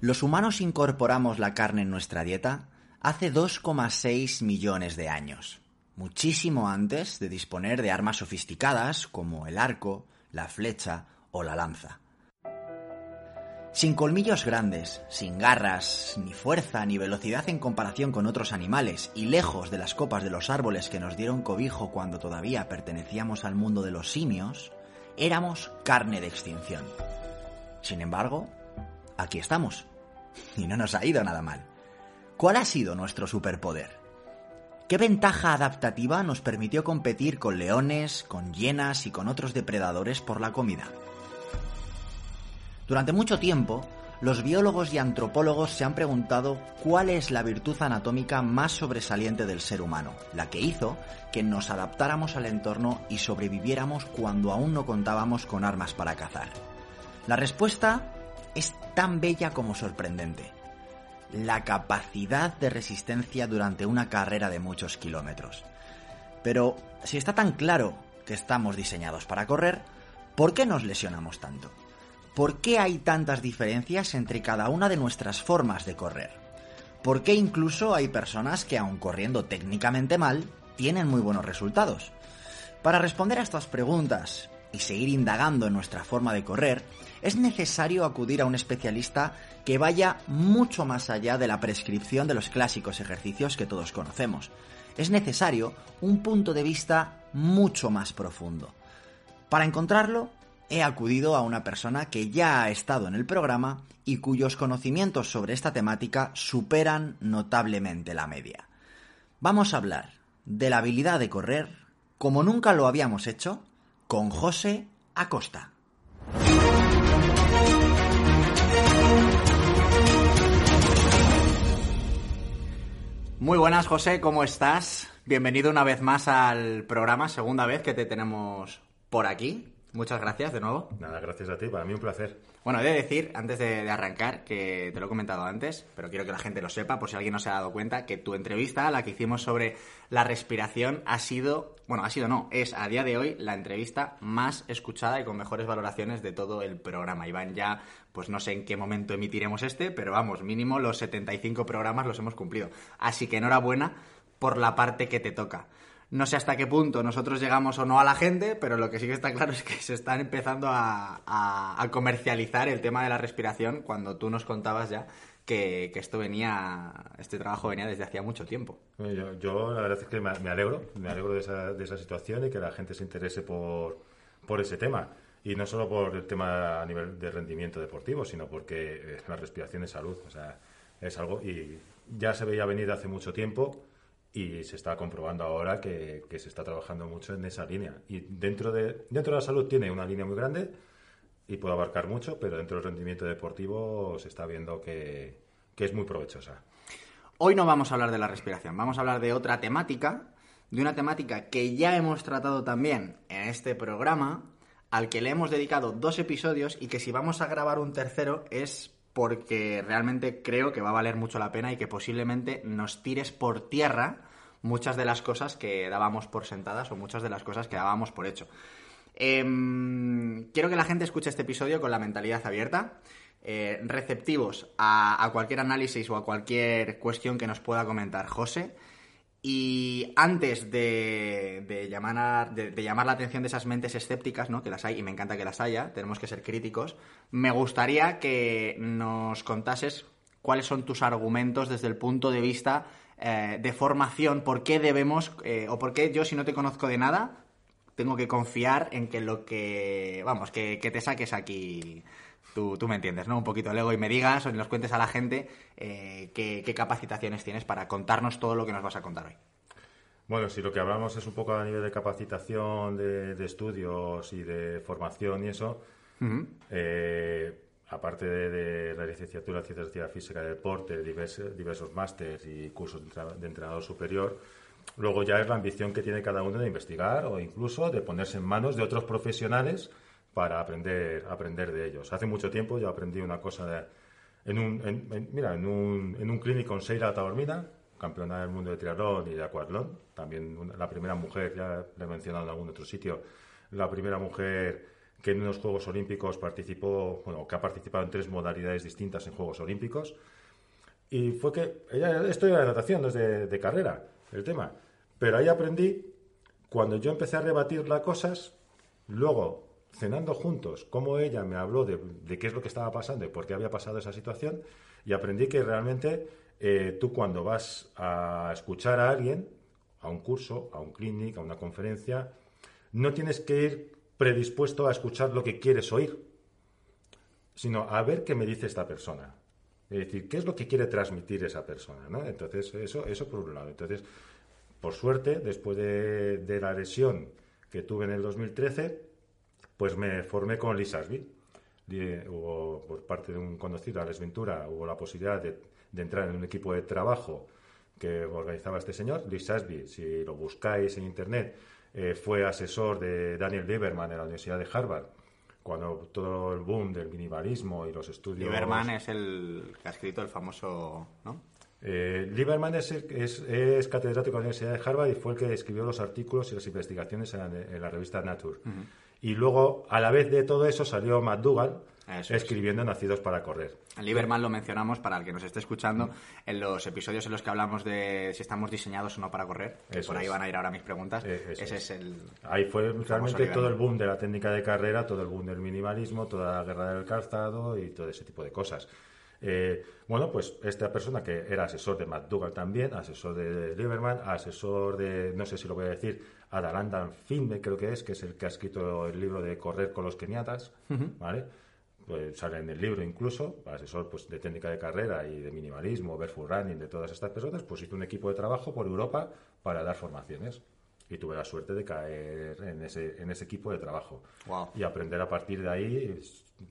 Los humanos incorporamos la carne en nuestra dieta hace 2,6 millones de años, muchísimo antes de disponer de armas sofisticadas como el arco, la flecha o la lanza. Sin colmillos grandes, sin garras, ni fuerza ni velocidad en comparación con otros animales y lejos de las copas de los árboles que nos dieron cobijo cuando todavía pertenecíamos al mundo de los simios, éramos carne de extinción. Sin embargo, aquí estamos. Y no nos ha ido nada mal. ¿Cuál ha sido nuestro superpoder? ¿Qué ventaja adaptativa nos permitió competir con leones, con hienas y con otros depredadores por la comida? Durante mucho tiempo, los biólogos y antropólogos se han preguntado cuál es la virtud anatómica más sobresaliente del ser humano, la que hizo que nos adaptáramos al entorno y sobreviviéramos cuando aún no contábamos con armas para cazar. La respuesta es tan bella como sorprendente. La capacidad de resistencia durante una carrera de muchos kilómetros. Pero si está tan claro que estamos diseñados para correr, ¿por qué nos lesionamos tanto? ¿Por qué hay tantas diferencias entre cada una de nuestras formas de correr? ¿Por qué incluso hay personas que, aun corriendo técnicamente mal, tienen muy buenos resultados? Para responder a estas preguntas y seguir indagando en nuestra forma de correr, es necesario acudir a un especialista que vaya mucho más allá de la prescripción de los clásicos ejercicios que todos conocemos. Es necesario un punto de vista mucho más profundo. Para encontrarlo, he acudido a una persona que ya ha estado en el programa y cuyos conocimientos sobre esta temática superan notablemente la media. Vamos a hablar de la habilidad de correr como nunca lo habíamos hecho con José Acosta. Muy buenas, José, ¿cómo estás? Bienvenido una vez más al programa, segunda vez que te tenemos por aquí. Muchas gracias de nuevo. Nada, gracias a ti, para mí un placer. Bueno, he de decir, antes de, de, arrancar, que te lo he comentado antes, pero quiero que la gente lo sepa, por si alguien no se ha dado cuenta, que tu entrevista, la que hicimos sobre la respiración, ha sido, bueno, ha sido no, es a día de hoy la entrevista más escuchada y con mejores valoraciones de todo el programa. Iván ya, pues no sé en qué momento emitiremos este, pero vamos, mínimo los 75 programas los hemos cumplido. Así que enhorabuena por la parte que te toca. No sé hasta qué punto nosotros llegamos o no a la gente, pero lo que sí que está claro es que se están empezando a, comercializar el tema de la respiración cuando tú nos contabas ya que, esto venía, este trabajo venía desde hacía mucho tiempo. Yo, la verdad es que me, alegro, me alegro de esa, de esa, situación y que la gente se interese por, por ese tema. Y no solo por el tema a nivel de rendimiento deportivo, sino porque la respiración es salud. O sea, es algo y ya se veía venir hace mucho tiempo y se está comprobando ahora que, se está trabajando mucho en esa línea. Y dentro de, dentro de la salud tiene una línea muy grande y puede abarcar mucho, pero dentro del rendimiento deportivo se está viendo que, que es muy provechosa. Hoy no vamos a hablar de la respiración, vamos a hablar de otra temática, de una temática que ya hemos tratado también en este programa, al que le hemos dedicado dos episodios y que si vamos a grabar un tercero es porque realmente creo que va a valer mucho la pena y que posiblemente nos tires por tierra muchas de las cosas que dábamos por sentadas o muchas de las cosas que dábamos por hecho. Em, quiero que la gente escuche este episodio con la mentalidad abierta, eh, receptivos a, a, cualquier análisis o a cualquier cuestión que nos pueda comentar José Y antes de, llamar, de, llamar la atención de esas mentes escépticas, ¿no? que las hay y me encanta que las haya, tenemos que ser críticos, me gustaría que nos contases cuáles son tus argumentos desde el punto de vista eh, de formación, por qué debemos, eh, o por qué yo si no te conozco de nada, tengo que confiar en que lo que, vamos, que, te saques aquí Tú, tú, me entiendes, ¿no? Un poquito luego y me digas o nos cuentes a la gente eh, qué, capacitaciones tienes para contarnos todo lo que nos vas a contar hoy. Bueno, si lo que hablamos es un poco a nivel de capacitación, de, estudios y de formación y eso, aparte de, la licenciatura en Ciencias de Actividad Física y Deporte, diversos, diversos másteres y cursos de entrenador superior, luego ya es la ambición que tiene cada uno de investigar o incluso de ponerse en manos de otros profesionales para aprender, aprender de ellos. Hace mucho tiempo yo aprendí una cosa en un, mira, en un, en un clínico en Seira Taormina, campeona del mundo de triatlón y de acuatlón, también la primera mujer, ya le he mencionado en algún otro sitio, la primera mujer que en unos Juegos Olímpicos participó, bueno, que ha participado en tres modalidades distintas en Juegos Olímpicos. Y fue que, ella, esto era de natación, no es de, carrera, el tema. Pero ahí aprendí, cuando yo empecé a rebatir las cosas, luego, cenando juntos, cómo ella me habló de, qué es lo que estaba pasando y por qué había pasado esa situación, y aprendí que realmente eh, tú cuando vas a escuchar a alguien, a un curso, a un clinic, a una conferencia, no tienes que ir predispuesto a escuchar lo que quieres oír, sino a ver qué me dice esta persona. Es decir, qué es lo que quiere transmitir esa persona, ¿no? Entonces, eso, eso por un lado. Entonces, por suerte, después de, la lesión que tuve en el 2013, pues me formé con Lee Sasby. Hubo, por parte de un conocido, Alex Ventura, hubo la posibilidad de, entrar en un equipo de trabajo que organizaba este señor, Lee Sasby. Si lo buscáis en Internet, eh, fue asesor de Daniel Lieberman en la Universidad de Harvard, cuando todo el boom del minimalismo y los estudios... Lieberman es el que ha escrito el famoso... ¿no? Eh, Lieberman es, es, catedrático de la Universidad de Harvard y fue el que escribió los artículos y las investigaciones en la, revista Nature. Y luego, a la vez de todo eso, salió McDougall, escribiendo Nacidos para Correr. Lieberman lo mencionamos para el que nos esté escuchando en los episodios en los que hablamos de si estamos diseñados o no para correr. por ahí van a ir ahora mis preguntas. Eh, Ese es el. Ahí fue realmente todo el boom de la técnica de carrera, todo el boom del minimalismo, toda la guerra del calzado y todo ese tipo de cosas. Eh, bueno, pues esta persona que era asesor de McDougall también, asesor de Lieberman, asesor de, no sé si lo voy a decir, Adalandan Finbe, creo que es, que es el que ha escrito el libro de Correr con los keniatas, ¿vale? pues sale en el libro incluso, asesor pues, de técnica de carrera y de minimalismo, barefoot running, de todas estas personas, pues hizo un equipo de trabajo por Europa para dar formaciones. Y tuve la suerte de caer en ese, en ese equipo de trabajo. Y aprender a partir de ahí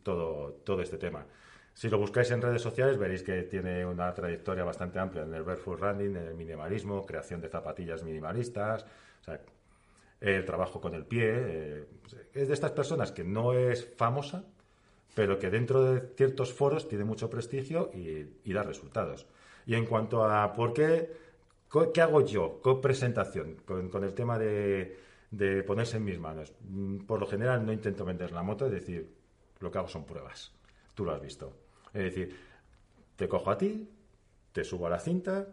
todo, todo este tema. Si lo buscáis en redes sociales veréis que tiene una trayectoria bastante amplia en el barefoot running, en el minimalismo, creación de zapatillas minimalistas, o sea, el trabajo con el pie. Eh, es de estas personas que no es famosa, pero que dentro de ciertos foros tiene mucho prestigio y, da resultados. Y en cuanto a por qué, ¿qué hago yo con presentación, con, el tema de, ponerse en mis manos? Mm, por lo general no intento vender la moto, es decir, lo que hago son pruebas. Tú lo has visto. Es decir, te cojo a ti, te subo a la cinta,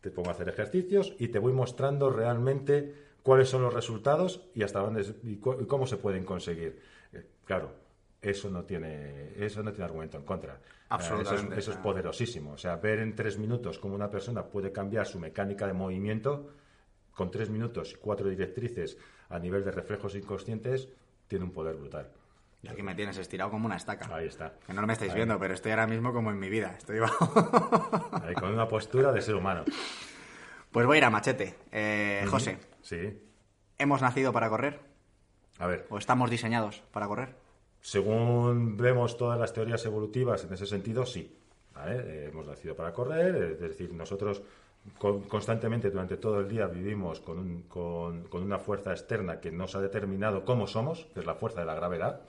te pongo a hacer ejercicios y te voy mostrando realmente cuáles son los resultados y hasta dónde y cómo se pueden conseguir. Eh, claro, eso no tiene, eso no tiene argumento en contra. Absolutamente. Eso es, poderosísimo. O sea, ver en tres minutos cómo una persona puede cambiar su mecánica de movimiento con tres minutos y cuatro directrices a nivel de reflejos inconscientes tiene un poder brutal. Y aquí me tienes estirado como una estaca. Ahí está. Que no lo me estáis viendo, pero estoy ahora mismo como en mi vida. Estoy Ahí, con una postura de ser humano. Pues voy a ir a machete. Eh, José. Sí. ¿Hemos nacido para correr? A ver. ¿O estamos diseñados para correr? Según vemos todas las teorías evolutivas en ese sentido, sí. Eh, hemos nacido para correr, es decir, nosotros constantemente durante todo el día vivimos con, con, una fuerza externa que nos ha determinado cómo somos, que es la fuerza de la gravedad.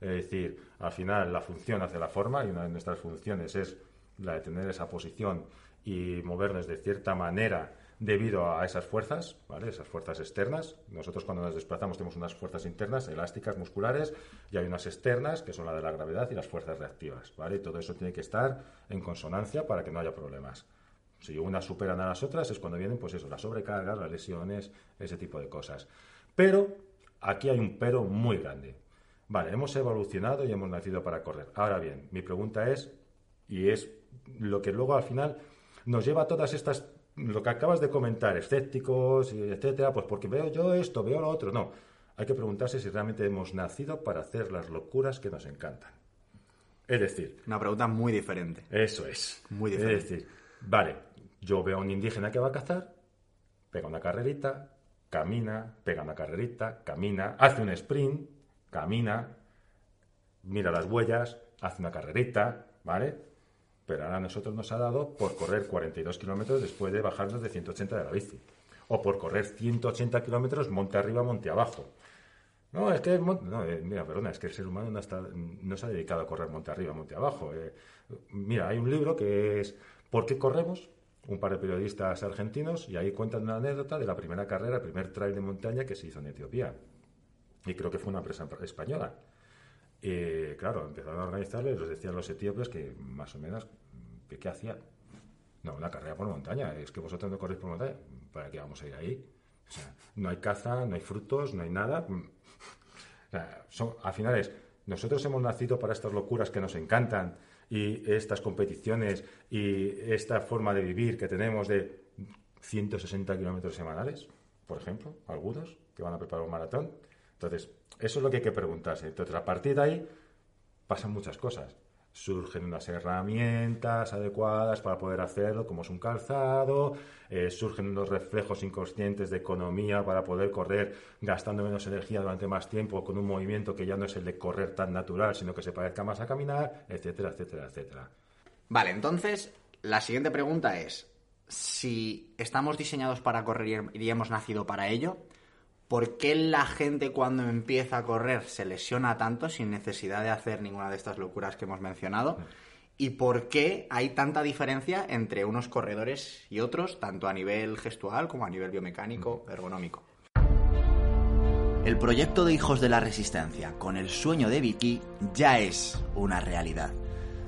Es decir, al final la función hace la forma y una de nuestras funciones es la de tener esa posición y movernos de cierta manera debido a esas fuerzas, ¿vale? Esas fuerzas externas. Nosotros cuando nos desplazamos tenemos unas fuerzas internas, elásticas, musculares, y hay unas externas, que son la de la gravedad y las fuerzas reactivas, ¿vale? Todo eso tiene que estar en consonancia para que no haya problemas. Si unas superan a las otras es cuando vienen, pues eso, las sobrecargas, las lesiones, ese tipo de cosas. Pero aquí hay un pero muy grande. Vale, hemos evolucionado y hemos nacido para correr. Ahora bien, mi pregunta es, y es lo que luego al final nos lleva a todas estas, lo que acabas de comentar, escépticos, etcétera, pues porque veo yo esto, veo lo otro. No, hay que preguntarse si realmente hemos nacido para hacer las locuras que nos encantan. Es decir... Una pregunta muy diferente. Eso es. Muy diferente. Es decir, vale, yo veo a un indígena que va a cazar, pega una carrerita, camina, pega una carrerita, camina, hace un sprint, camina, mira las huellas, hace una carrerita, ¿vale? Pero ahora a nosotros nos ha dado por correr 42 kilómetros después de bajarnos de 180 de la bici. O por correr 180 kilómetros monte arriba, monte abajo. No, es que, no, eh, mira, perdona, es que el ser humano no, no se ha dedicado a correr monte arriba, monte abajo. Eh. mira, hay un libro que es ¿Por qué corremos? Un par de periodistas argentinos y ahí cuentan una anécdota de la primera carrera, el primer trail de montaña que se hizo en Etiopía. Y creo que fue una empresa española. Y claro, empezaron a organizarle y les decían los etíopes que más o menos, ¿qué, hacían? No, una carrera por montaña. Es que vosotros no corréis por montaña. ¿Para qué vamos a ir ahí? O sea, no hay caza, no hay frutos, no hay nada. son, al final es, nosotros hemos nacido para estas locuras que nos encantan y estas competiciones y esta forma de vivir que tenemos de 160 kilómetros semanales, por ejemplo, algunos que van a preparar un maratón. Entonces, eso es lo que hay que preguntarse. Entonces, a partir de ahí pasan muchas cosas surgen unas herramientas adecuadas para poder hacerlo, como es un calzado, eh, surgen unos reflejos inconscientes de economía para poder correr gastando menos energía durante más tiempo con un movimiento que ya no es el de correr tan natural, sino que se parezca más a caminar, etcétera, etcétera, etcétera. Vale, entonces la siguiente pregunta es, si estamos diseñados para correr y hemos nacido para ello, ¿Por qué la gente cuando empieza a correr se lesiona tanto sin necesidad de hacer ninguna de estas locuras que hemos mencionado? ¿Y por qué hay tanta diferencia entre unos corredores y otros, tanto a nivel gestual como a nivel biomecánico, ergonómico? El proyecto de Hijos de la Resistencia con el sueño de Vicky ya es una realidad.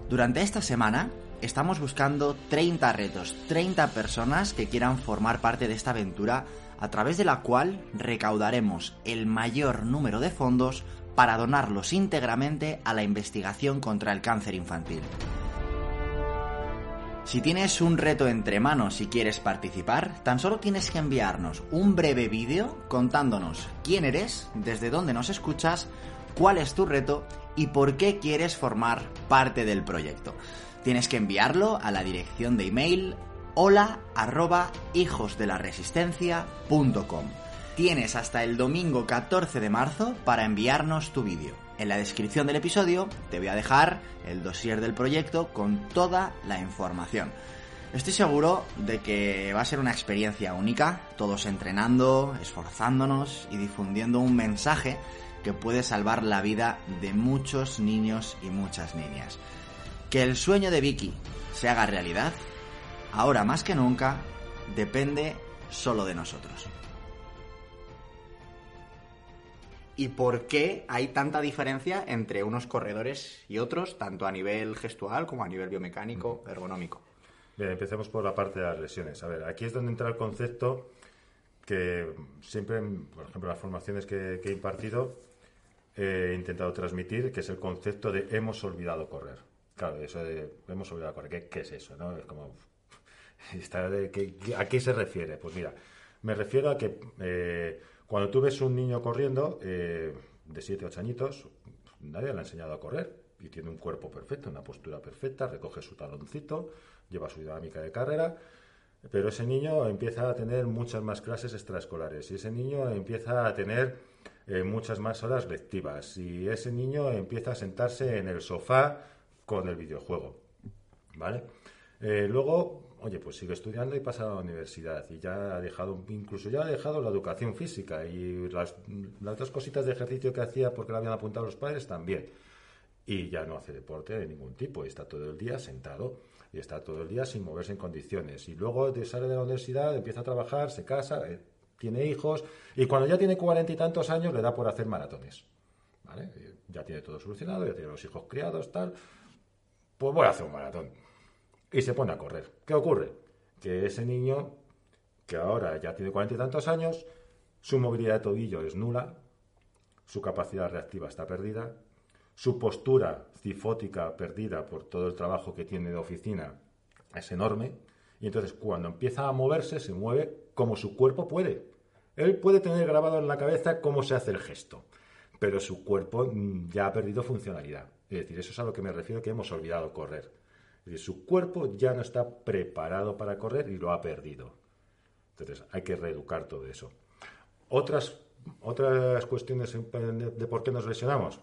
Durante esta semana estamos buscando 30 retos, 30 personas que quieran formar parte de esta aventura a través de la cual recaudaremos el mayor número de fondos para donarlos íntegramente a la investigación contra el cáncer infantil. Si tienes un reto entre manos y quieres participar, tan solo tienes que enviarnos un breve vídeo contándonos quién eres, desde dónde nos escuchas, cuál es tu reto y por qué quieres formar parte del proyecto. Tienes que enviarlo a la dirección de email hola arroba hijosdelaresistencia.com. Tienes hasta el domingo 14 de marzo para enviarnos tu vídeo. En la descripción del episodio te voy a dejar el dossier del proyecto con toda la información. Estoy seguro de que va a ser una experiencia única, todos entrenando, esforzándonos y difundiendo un mensaje que puede salvar la vida de muchos niños y muchas niñas. Que el sueño de Vicky se haga realidad ahora más que nunca, depende solo de nosotros. ¿Y por qué hay tanta diferencia entre unos corredores y otros, tanto a nivel gestual como a nivel biomecánico, ergonómico? Bien, empecemos por la parte de las lesiones. A ver, aquí es donde entra el concepto que siempre, por ejemplo, las formaciones que, he impartido, he intentado transmitir, que es el concepto de hemos olvidado correr. Claro, eso de hemos olvidado correr, ¿qué, qué es eso? ¿no? Es como, ¿A qué se refiere? Pues mira, me refiero a que eh, cuando tú ves un niño corriendo eh, de 7 o 8 añitos, nadie le ha enseñado a correr y tiene un cuerpo perfecto, una postura perfecta, recoge su taloncito, lleva su dinámica de carrera, pero ese niño empieza a tener muchas más clases extraescolares y ese niño empieza a tener eh, muchas más horas lectivas y ese niño empieza a sentarse en el sofá con el videojuego. ¿Vale? luego oye, pues sigue estudiando y pasa a la universidad y ya ha dejado, incluso ya ha dejado la educación física y las, otras cositas de ejercicio que hacía porque le habían apuntado los padres también. Y ya no hace deporte de ningún tipo y está todo el día sentado y está todo el día sin moverse en condiciones. Y luego sale de la universidad, empieza a trabajar, se casa, eh, tiene hijos y cuando ya tiene cuarenta y tantos años le da por hacer maratones. ¿Vale? Ya tiene todo solucionado, ya tiene los hijos criados, tal. Pues voy a hacer un maratón y se pone a correr. ¿Qué ocurre? que ese niño, que ahora ya tiene cuarenta y tantos años, su movilidad de tobillo es nula, su capacidad reactiva está perdida, su postura cifótica perdida por todo el trabajo que tiene de oficina es enorme, y entonces cuando empieza a moverse se mueve como su cuerpo puede. Él puede tener grabado en la cabeza cómo se hace el gesto, pero su cuerpo ya ha perdido funcionalidad. Es decir, eso es a lo que me refiero que hemos olvidado correr. Es decir, su cuerpo ya no está preparado para correr y lo ha perdido. Entonces hay que reeducar todo eso. Otras, otras cuestiones de, por qué nos lesionamos.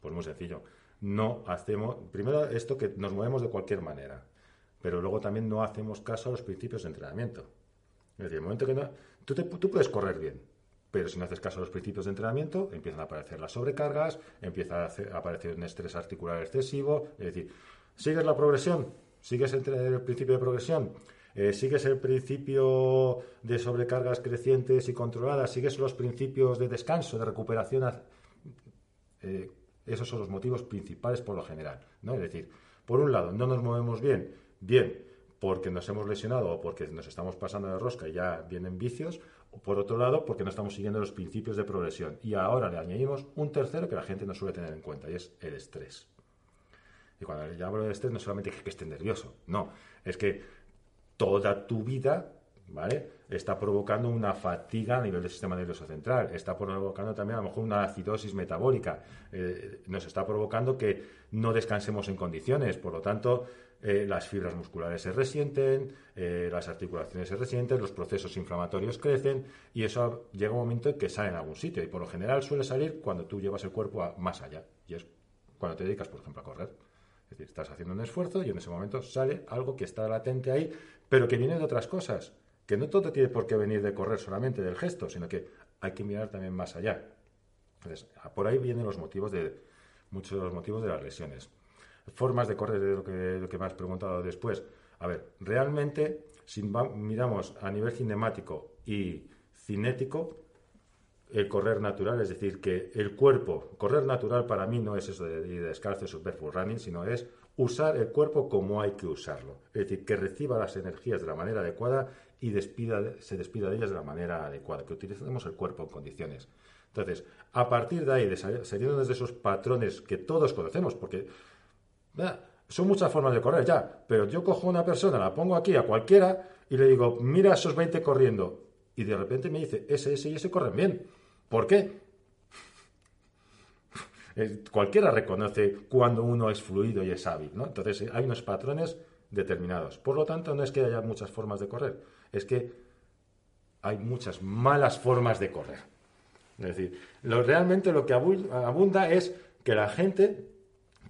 Pues muy sencillo. No hacemos, primero esto que nos movemos de cualquier manera, pero luego también no hacemos caso a los principios de entrenamiento. Es decir, el momento que no, tú, tú puedes correr bien, pero si no haces caso a los principios de entrenamiento, empiezan a aparecer las sobrecargas, empieza a, aparecer un estrés articular excesivo. Es decir, sigues la progresión, sigues el, principio de progresión, eh, sigues el principio de sobrecargas crecientes y controladas, sigues los principios de descanso, de recuperación. Eh, esos son los motivos principales por lo general. ¿no? Es decir, por un lado, no nos movemos bien, bien porque nos hemos lesionado o porque nos estamos pasando de rosca y ya vienen vicios, o por otro lado, porque no estamos siguiendo los principios de progresión. Y ahora le añadimos un tercero que la gente no suele tener en cuenta, y es el estrés. Y cuando le hablo de estrés, no solamente es que esté nervioso, no, es que toda tu vida, ¿vale? Está provocando una fatiga a nivel del sistema nervioso central, está provocando también a lo mejor una acidosis metabólica, eh, nos está provocando que no descansemos en condiciones, por lo tanto, eh, las fibras musculares se resienten, eh, las articulaciones se resienten, los procesos inflamatorios crecen y eso llega un momento en que sale en algún sitio. Y por lo general suele salir cuando tú llevas el cuerpo más allá. Y es cuando te dedicas, por ejemplo, a correr. Es decir, estás haciendo un esfuerzo y en ese momento sale algo que está latente ahí, pero que viene de otras cosas, que no todo tiene por qué venir de correr solamente del gesto, sino que hay que mirar también más allá. Entonces, por ahí vienen los motivos de muchos de los motivos de las lesiones formas de correr, de lo que, lo que me has preguntado después. A ver, realmente, si miramos a nivel cinemático y cinético, el correr natural, es decir, que el cuerpo, correr natural para mí no es eso de ir descalzo, barefoot running, sino es usar el cuerpo como hay que usarlo. Es decir, que reciba las energías de la manera adecuada y despida, se despida de ellas de la manera adecuada, que utilicemos el cuerpo en condiciones. Entonces, a partir de ahí, saliendo de esos patrones que todos conocemos, porque son muchas formas de correr ya, pero yo cojo a una persona, la pongo aquí a cualquiera y le digo, mira esos 20 corriendo. Y de repente me dice, ese, ese y ese corren bien. ¿Por qué? Cualquiera reconoce cuando uno es fluido y es hábil, ¿no? Entonces hay unos patrones determinados. Por lo tanto, no es que haya muchas formas de correr, es que hay muchas malas formas de correr. Es decir, lo, realmente lo que abunda es que la gente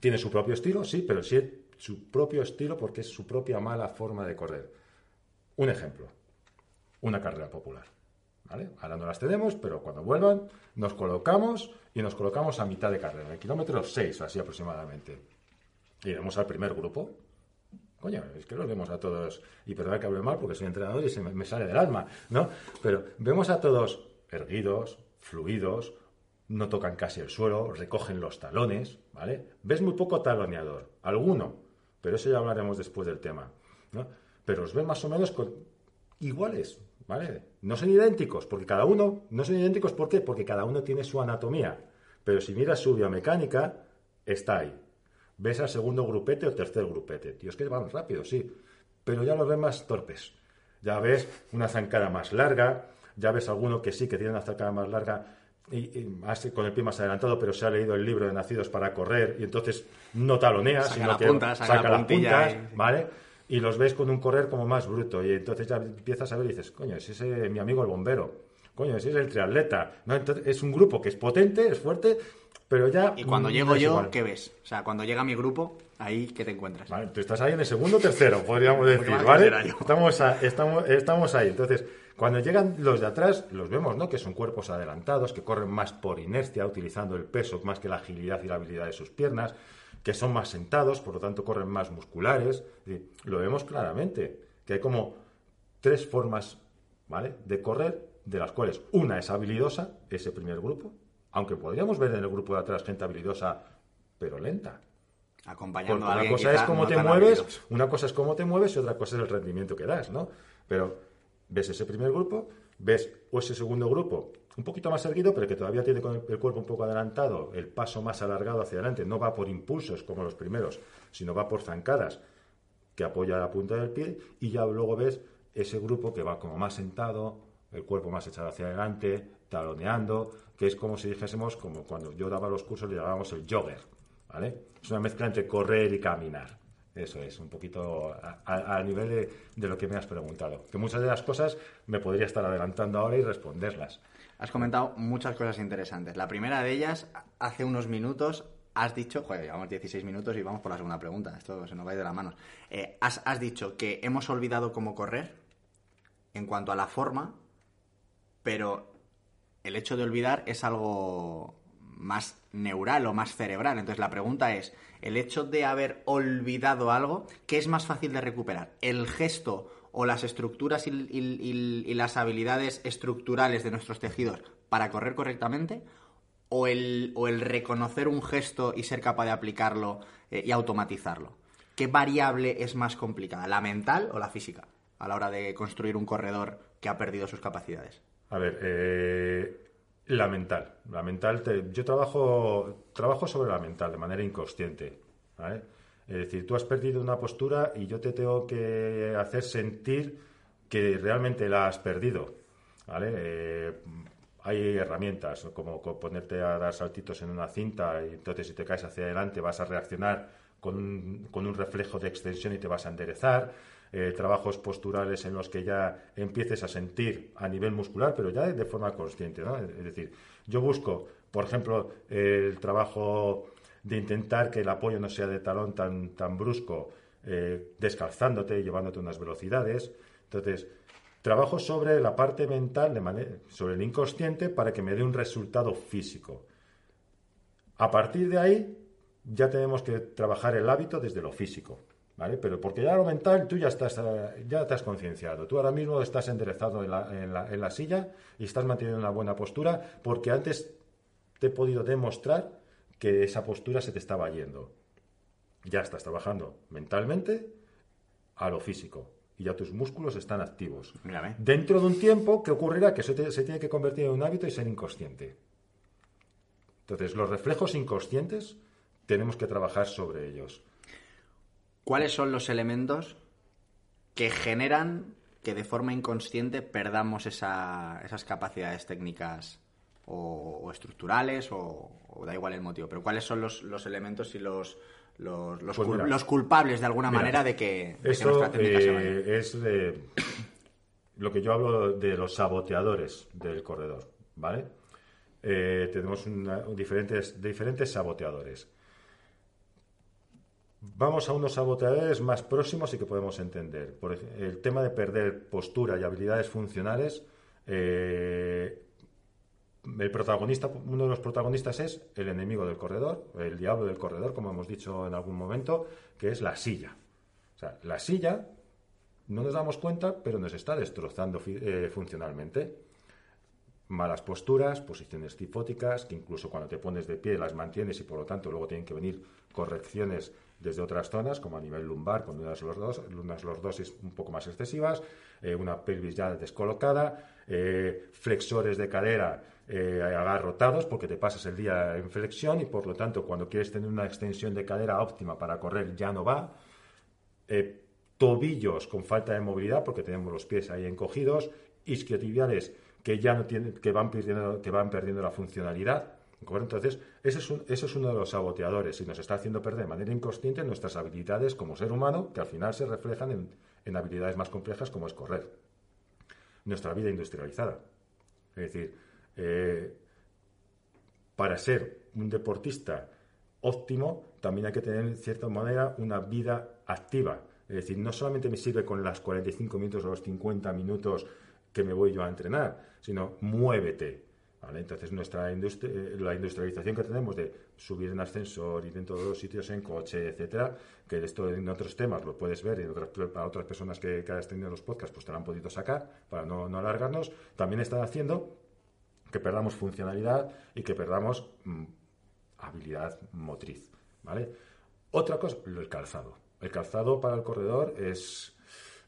tiene su propio estilo, sí, pero sí su propio estilo porque es su propia mala forma de correr. Un ejemplo, una carrera popular. Ahora no las tenemos, pero cuando vuelvan nos colocamos y nos colocamos a mitad de carrera, en el kilómetro 6 así aproximadamente. Iremos al primer grupo. Coño, es que los vemos a todos, y perdón que hable mal porque soy entrenador y se me sale del alma, ¿no? Pero vemos a todos erguidos, fluidos, no tocan casi el suelo, recogen los talones, ¿vale? Ves muy poco taloneador, alguno, pero eso ya hablaremos después del tema, ¿no? Pero os ven más o menos iguales, ¿vale? No son idénticos, porque cada uno, no son idénticos, ¿por qué? Porque cada uno tiene su anatomía, pero si miras su biomecánica, está ahí. Ves al segundo grupete o tercer grupete, tío, es que van rápido, sí, pero ya los ves más torpes. Ya ves una zancada más larga, ya ves alguno que sí que tiene una zancada más larga y, con el pie más adelantado, pero se ha leído el libro de Nacidos para correr y entonces no talonea, sino que saca, las puntas, ¿vale? Y los ves con un correr como más bruto y entonces ya empiezas a ver y dices, coño, ese es mi amigo el bombero, coño, ese es el triatleta, ¿no? Entonces es un grupo que es potente, es fuerte, pero ya... Y cuando llego yo, ¿qué ves? O sea, cuando llega mi grupo, ahí, ¿qué te encuentras? Vale, tú estás ahí en el segundo o tercero, podríamos decir, ¿vale? Estamos, estamos, estamos ahí, entonces... Cuando llegan los de atrás, los vemos, ¿no? Que son cuerpos adelantados, que corren más por inercia, utilizando el peso más que la agilidad y la habilidad de sus piernas, que son más sentados, por lo tanto corren más musculares. Lo vemos claramente, que hay como tres formas, ¿vale? De correr, de las cuales una es habilidosa, ese primer grupo, aunque podríamos ver en el grupo de atrás gente habilidosa, pero lenta. Acompañando una cosa es cómo te mueves, una cosa es cómo te mueves y otra cosa es el rendimiento que das, ¿no? Pero ves ese primer grupo, ves o ese segundo grupo un poquito más erguido, pero que todavía tiene el, cuerpo un poco adelantado, el paso más alargado hacia adelante, no va por impulsos como los primeros, sino va por zancadas que apoya la punta del pie y ya luego ves ese grupo que va como más sentado, el cuerpo más echado hacia adelante, taloneando, que es como si dijésemos, como cuando yo daba los cursos le llamábamos el jogger, ¿vale? Es una mezcla entre correr y caminar. Eso es, un poquito a, nivel de, lo que me has preguntado. Que muchas de las cosas me podría estar adelantando ahora y responderlas. Has comentado muchas cosas interesantes. La primera de ellas, hace unos minutos has dicho, joder, llevamos 16 minutos y vamos por la segunda pregunta, esto se nos va a ir de las manos. Eh, has, has dicho que hemos olvidado cómo correr en cuanto a la forma, pero el hecho de olvidar es algo más neural o más cerebral. Entonces la pregunta es, el hecho de haber olvidado algo, ¿qué es más fácil de recuperar? ¿El gesto o las estructuras y, las habilidades estructurales de nuestros tejidos para correr correctamente? ¿O el, o el reconocer un gesto y ser capaz de aplicarlo eh, y automatizarlo? ¿Qué variable es más complicada, la mental o la física, a la hora de construir un corredor que ha perdido sus capacidades? A ver, eh, la mental. La mental, yo trabajo, trabajo sobre la mental de manera inconsciente. Es decir, tú has perdido una postura y yo te tengo que hacer sentir que realmente la has perdido. Eh, hay herramientas, como ponerte a dar saltitos en una cinta y entonces si te caes hacia adelante vas a reaccionar con un, con un reflejo de extensión y te vas a enderezar. Eh, trabajos posturales en los que ya empieces a sentir a nivel muscular, pero ya de forma consciente. ¿no? Es decir, yo busco, por ejemplo, el trabajo de intentar que el apoyo no sea de talón tan, tan brusco, eh, descalzándote llevándote unas velocidades. Entonces, trabajo sobre la parte mental, de sobre el inconsciente, para que me dé un resultado físico. A partir de ahí, ya tenemos que trabajar el hábito desde lo físico. ¿Vale? Pero porque ya lo mental, tú ya estás, eh, ya te has concienciado. Tú ahora mismo estás enderezado en la, en, la, en la, silla y estás manteniendo una buena postura porque antes te he podido demostrar que esa postura se te estaba yendo. Ya estás trabajando mentalmente a lo físico y ya tus músculos están activos. Dentro de un tiempo, ¿qué ocurrirá? Que eso se tiene que convertir en un hábito y ser inconsciente. Entonces, los reflejos inconscientes tenemos que trabajar sobre ellos. ¿Cuáles son los elementos que generan que de forma inconsciente perdamos esas capacidades técnicas o, estructurales o, da igual el motivo? Pero ¿cuáles son los, elementos y los, los, pues culpables de alguna manera de que, nuestra técnica se vaya? Eh, es lo que yo hablo de los saboteadores del corredor, ¿vale? Eh, tenemos diferentes, diferentes saboteadores. Vamos a unos saboteadores más próximos y que podemos entender. Por el tema de perder postura y habilidades funcionales. Eh, el protagonista, uno de los protagonistas es el enemigo del corredor, el diablo del corredor, como hemos dicho en algún momento, que es la silla. O sea, la silla no nos damos cuenta, pero nos está destrozando eh, funcionalmente. Malas posturas, posiciones cifóticas, que incluso cuando te pones de pie las mantienes y por lo tanto luego tienen que venir correcciones desde otras zonas, como a nivel lumbar, con unas lordosis un poco más excesivas, eh, una pelvis ya descolocada, eh, flexores de cadera eh, agarrotados porque te pasas el día en flexión y por lo tanto cuando quieres tener una extensión de cadera óptima para correr ya no va. tobillos con falta de movilidad porque tenemos los pies ahí encogidos, isquiotibiales que ya no tienen, que van perdiendo, que van perdiendo la funcionalidad entonces, ese es, uno de los saboteadores y nos está haciendo perder de manera inconsciente nuestras habilidades como ser humano, que al final se reflejan en, habilidades más complejas como es correr. Nuestra vida industrializada. Es decir, eh, para ser un deportista óptimo, también hay que tener, en cierta manera, una vida activa. Es decir, no solamente me sirve con las 45 minutos o los 50 minutos que me voy yo a entrenar, sino muévete, entonces, nuestra eh, la industrialización que tenemos de subir en ascensor, y dentro de los sitios en coche, etcétera, que esto en otros temas lo puedes ver y otras, para otras personas que, que hayas tenido los podcasts, pues te lo han podido sacar para no, no alargarnos, también están haciendo que perdamos funcionalidad y que perdamos mm, habilidad motriz. ¿vale? Otra cosa, el calzado. El calzado para el corredor es,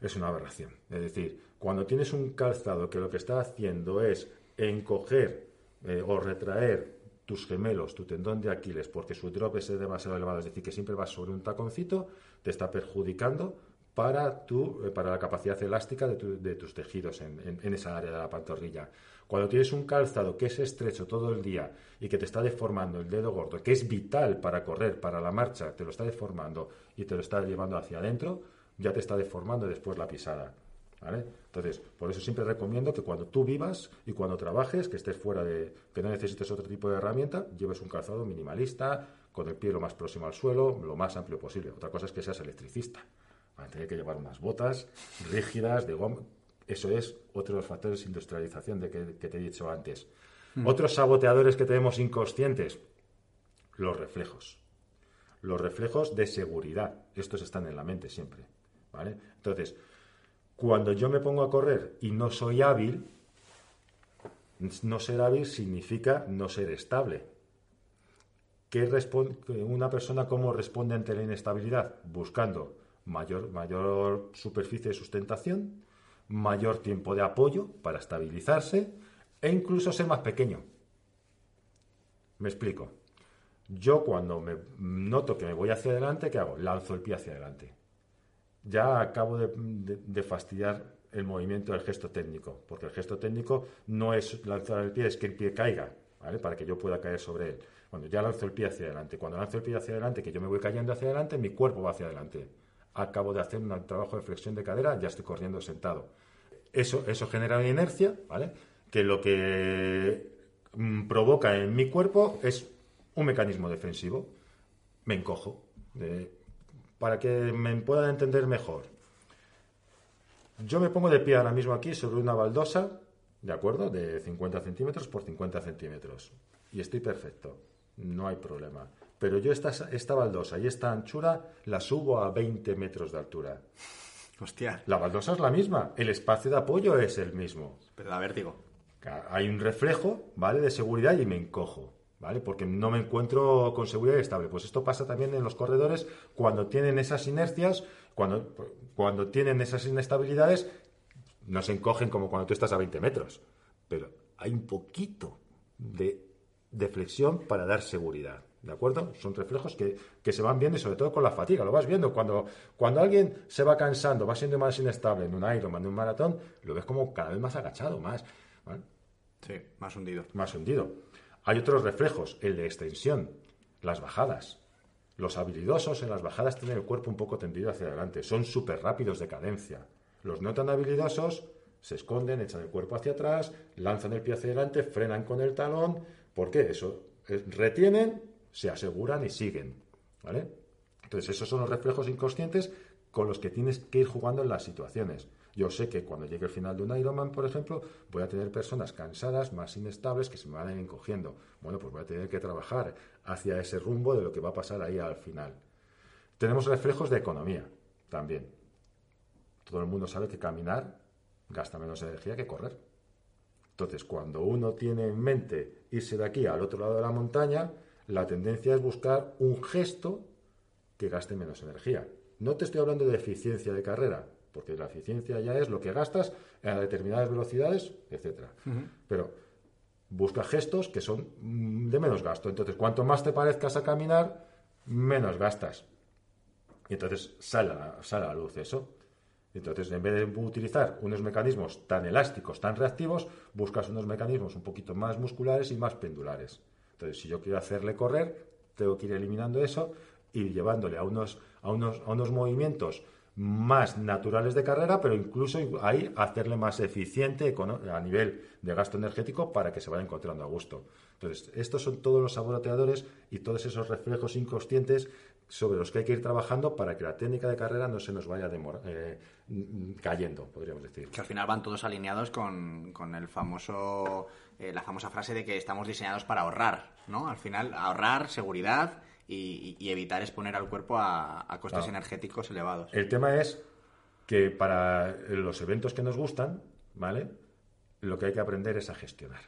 es una aberración. Es decir, cuando tienes un calzado que lo que está haciendo es encoger eh, o retraer tus gemelos, tu tendón de Aquiles, porque su drop es demasiado elevado, es decir, que siempre vas sobre un taconcito, te está perjudicando para, tu, eh, para la capacidad elástica de, tus tejidos en, esa área de la pantorrilla. Cuando tienes un calzado que es estrecho todo el día y que te está deformando el dedo gordo, que es vital para correr, para la marcha, te lo está deformando y te lo está llevando hacia adentro, ya te está deformando después la pisada. Entonces, por eso siempre recomiendo que cuando tú vivas y cuando trabajes, que estés fuera de, que no necesites otro tipo de herramienta, lleves un calzado minimalista, con el pie lo más próximo al suelo, lo más amplio posible. Otra cosa es que seas electricista. Van a tener que llevar unas botas rígidas de goma. Eso es otro de los factores de industrialización de que, te he dicho antes. Hmm. Otros saboteadores que tenemos inconscientes, los reflejos. Los reflejos de seguridad. Estos están en la mente siempre. ¿vale? Entonces, cuando yo me pongo a correr y no soy hábil, no ser hábil significa no ser estable. ¿Qué una persona cómo responde ante la inestabilidad? Buscando mayor, mayor superficie de sustentación, mayor tiempo de apoyo para estabilizarse e incluso ser más pequeño. Me explico. Yo cuando me noto que me voy hacia adelante, ¿qué hago? Lanzo el pie hacia adelante. Ya acabo de, fastidiar el movimiento del gesto técnico, porque el gesto técnico no es lanzar el pie, es que el pie caiga, ¿vale? Para que yo pueda caer sobre él. Cuando ya lanzo el pie hacia adelante, cuando lanzo el pie hacia adelante, que yo me voy cayendo hacia adelante, mi cuerpo va hacia adelante acabo de hacer un trabajo de flexión de cadera, ya estoy corriendo sentado. Eso, eso genera una inercia, ¿vale? Que lo que mm, provoca en mi cuerpo es un mecanismo defensivo. Me encojo. Para que me puedan entender mejor. Yo me pongo de pie ahora mismo aquí sobre una baldosa, ¿de acuerdo? De 50 centímetros por 50 centímetros. Y estoy perfecto. No hay problema pero yo esta, esta baldosa y esta anchura la subo a 20 metros de altura. Hostia. La baldosa es la misma, el espacio de apoyo es el mismo. Pero da vértigo. Hay un reflejo, ¿vale? De seguridad y me encojo, ¿vale? Porque no me encuentro con seguridad estable. Pues esto pasa también en los corredores cuando tienen esas inercias, cuando, cuando tienen esas inestabilidades, no se encogen como cuando tú estás a 20 metros. Pero hay un poquito de, de flexión para dar seguridad. ¿De acuerdo? Son reflejos que, se van viendo y sobre todo con la fatiga. Lo vas viendo. Cuando, cuando alguien se va cansando, va siendo más inestable en un Ironman, en un maratón, lo ves como cada vez más agachado, más. Sí, más hundido. Más hundido. Hay otros reflejos, el de extensión, las bajadas. Los habilidosos en las bajadas tienen el cuerpo un poco tendido hacia adelante. Son súper rápidos de cadencia. Los no tan habilidosos se esconden, echan el cuerpo hacia atrás, lanzan el pie hacia adelante, frenan con el talón. ¿Por qué? Eso eh, retienen se aseguran y siguen. ¿Vale? Entonces, esos son los reflejos inconscientes con los que tienes que ir jugando en las situaciones. Yo sé que cuando llegue el final de un Ironman, por ejemplo, voy a tener personas cansadas, más inestables, que se me van a ir encogiendo. Bueno, pues voy a tener que trabajar hacia ese rumbo de lo que va a pasar ahí al final. Tenemos reflejos de economía también. Todo el mundo sabe que caminar gasta menos energía que correr. Entonces, cuando uno tiene en mente irse de aquí al otro lado de la montaña, la tendencia es buscar un gesto que gaste menos energía. No te estoy hablando de eficiencia de carrera, porque la eficiencia ya es lo que gastas a determinadas velocidades, etcétera. Pero busca gestos que son mm, de menos gasto. Entonces, cuanto más te parezcas a caminar, menos gastas. Y entonces sale a, sale a la luz eso. Entonces, en vez de utilizar unos mecanismos tan elásticos, tan reactivos, buscas unos mecanismos un poquito más musculares y más pendulares. Entonces, si yo quiero hacerle correr, tengo que ir eliminando eso y llevándole a unos, a unos, a unos movimientos más naturales de carrera, pero incluso ahí hacerle más eficiente a nivel de gasto energético para que se vaya encontrando a gusto. Entonces, estos son todos los saboteadores y todos esos reflejos inconscientes sobre los que hay que ir trabajando para que la técnica de carrera no se nos vaya eh, cayendo, podríamos decir. Que al final van todos alineados con, con el famoso eh, la famosa frase de que estamos diseñados para ahorrar, ¿no? Al final, ahorrar, seguridad y, evitar exponer al cuerpo a, costes energéticos elevados. El tema es que para los eventos que nos gustan, ¿vale? Lo que hay que aprender es a gestionar,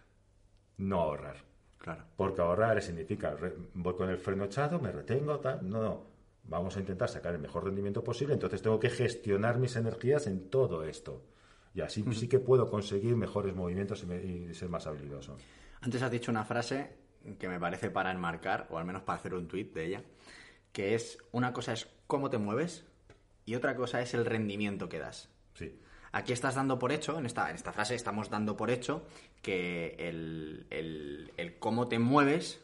no ahorrar. Claro. Porque ahorrar significa, voy con el freno echado, me retengo, tal. No, no. vamos a intentar sacar el mejor rendimiento posible, entonces tengo que gestionar mis energías en todo esto. Y así sí que puedo conseguir mejores movimientos y, ser más habilidoso. Antes has dicho una frase que me parece para enmarcar, o al menos para hacer un tuit de ella, que es una cosa es cómo te mueves y otra cosa es el rendimiento que das. Sí. Aquí estás dando por hecho, en esta, en esta frase estamos dando por hecho que el, el cómo te mueves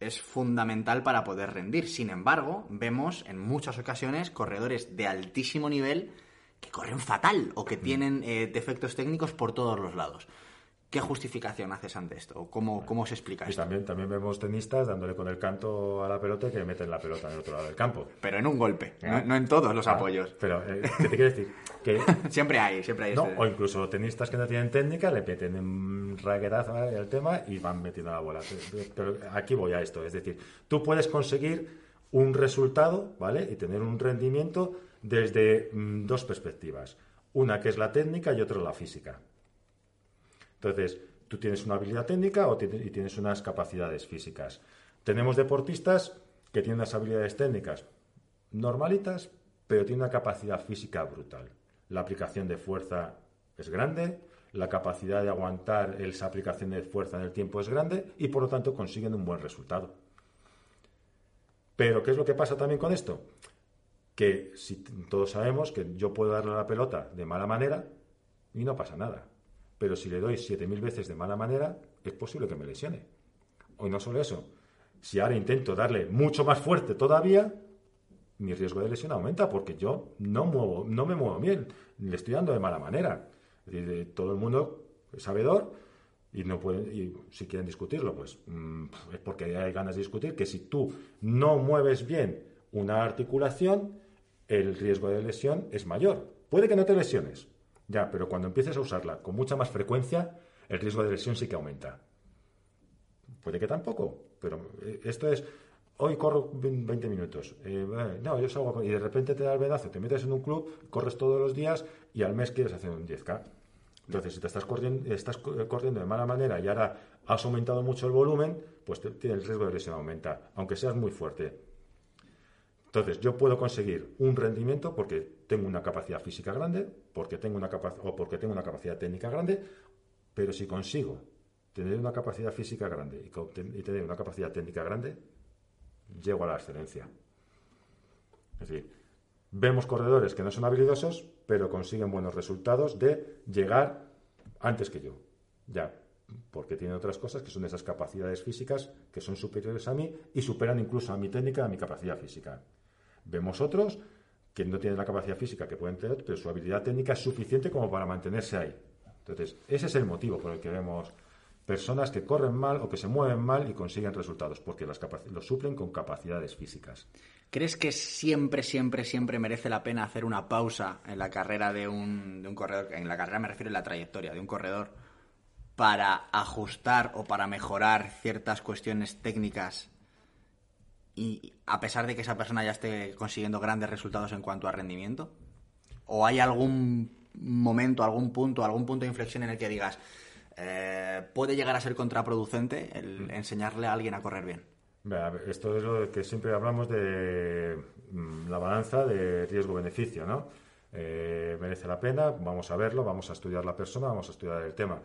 es fundamental para poder rendir. Sin embargo, vemos en muchas ocasiones corredores de altísimo nivel que corren fatal o que mm. tienen eh, defectos técnicos por todos los lados. ¿Qué justificación haces ante esto? ¿Cómo, cómo se explica y También, también vemos tenistas dándole con el canto a la pelota y que meten la pelota en el otro lado del campo. Pero en un golpe, no, en todos los apoyos. Pero, eh, ¿qué te quiero decir? Que, siempre hay, siempre hay. No, o incluso tenistas que no tienen técnica le meten en raquetazo el tema y van metiendo la bola. Pero aquí voy a esto, es decir, tú puedes conseguir un resultado, ¿vale? Y tener un rendimiento desde mm, dos perspectivas. Una que es la técnica y otra la física. Entonces, tú tienes una habilidad técnica y tienes unas capacidades físicas. Tenemos deportistas que tienen unas habilidades técnicas normalitas, pero tienen una capacidad física brutal. La aplicación de fuerza es grande, la capacidad de aguantar esa aplicación de fuerza en el tiempo es grande y por lo tanto consiguen un buen resultado. Pero, ¿qué es lo que pasa también con esto? Que si todos sabemos que yo puedo darle la pelota de mala manera y no pasa nada. Pero si le doy 7.000 veces de mala manera, es posible que me lesione. O no solo eso, si ahora intento darle mucho más fuerte todavía, mi riesgo de lesión aumenta porque yo no, muevo, no me muevo bien, le estoy dando de mala manera. todo el mundo es sabedor y no pueden, y si quieren discutirlo, pues mm, es porque hay ganas de discutir que si tú no mueves bien una articulación, el riesgo de lesión es mayor. Puede que no te lesiones, ya, pero cuando empieces a usarla con mucha más frecuencia, el riesgo de lesión sí que aumenta. Puede que tampoco, pero eh, esto es, hoy corro 20 minutos, eh, no, yo salgo, y de repente te da el vedazo, te metes en un club, corres todos los días y al mes quieres hacer un 10K. Entonces, si te estás corriendo, estás corriendo de mala manera y ahora has aumentado mucho el volumen, pues el riesgo de lesión aumenta, aunque seas muy fuerte. Entonces, yo puedo conseguir un rendimiento porque tengo una capacidad física grande, porque tengo una o porque tengo una capacidad técnica grande, pero si consigo tener una capacidad física grande y, tener una capacidad técnica grande, llego a la excelencia. Es decir, vemos corredores que no son habilidosos, pero consiguen buenos resultados de llegar antes que yo. Ya, porque tienen otras cosas que son esas capacidades físicas que son superiores a mí y superan incluso a mi técnica, a mi capacidad física. Vemos otros que no tienen la capacidad física que pueden tener, pero su habilidad técnica es suficiente como para mantenerse ahí. Entonces, ese es el motivo por el que vemos personas que corren mal o que se mueven mal y consiguen resultados, porque las los suplen con capacidades físicas. ¿Crees que siempre, siempre, siempre merece la pena hacer una pausa en la carrera de un, de un corredor? En la carrera me refiero a la trayectoria de un corredor para ajustar o para mejorar ciertas cuestiones técnicas y a pesar de que esa persona ya esté consiguiendo grandes resultados en cuanto a rendimiento? ¿O hay algún momento, algún punto, algún punto de inflexión en el que digas, eh, puede llegar a ser contraproducente el mm. enseñarle a alguien a correr bien? Esto es lo que siempre hablamos de mm, la balanza de riesgo-beneficio, ¿no? Eh, merece la pena, vamos a verlo, vamos a estudiar la persona, vamos a estudiar el tema.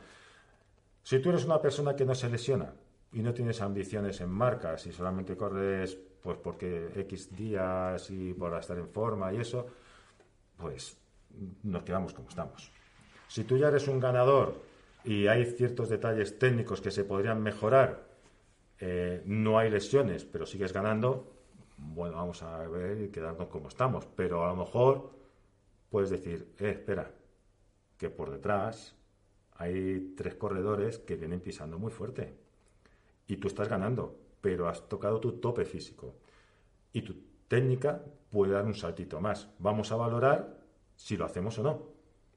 Si tú eres una persona que no se lesiona, y no tienes ambiciones en marcas y solamente corres pues porque X días y por estar en forma y eso, pues nos quedamos como estamos. Si tú ya eres un ganador y hay ciertos detalles técnicos que se podrían mejorar, eh, no hay lesiones, pero sigues ganando, bueno, vamos a ver y quedarnos como estamos. Pero a lo mejor puedes decir, eh, espera, que por detrás hay tres corredores que vienen pisando muy fuerte y tú estás ganando, pero has tocado tu tope físico. Y tu técnica puede dar un saltito más. Vamos a valorar si lo hacemos o no,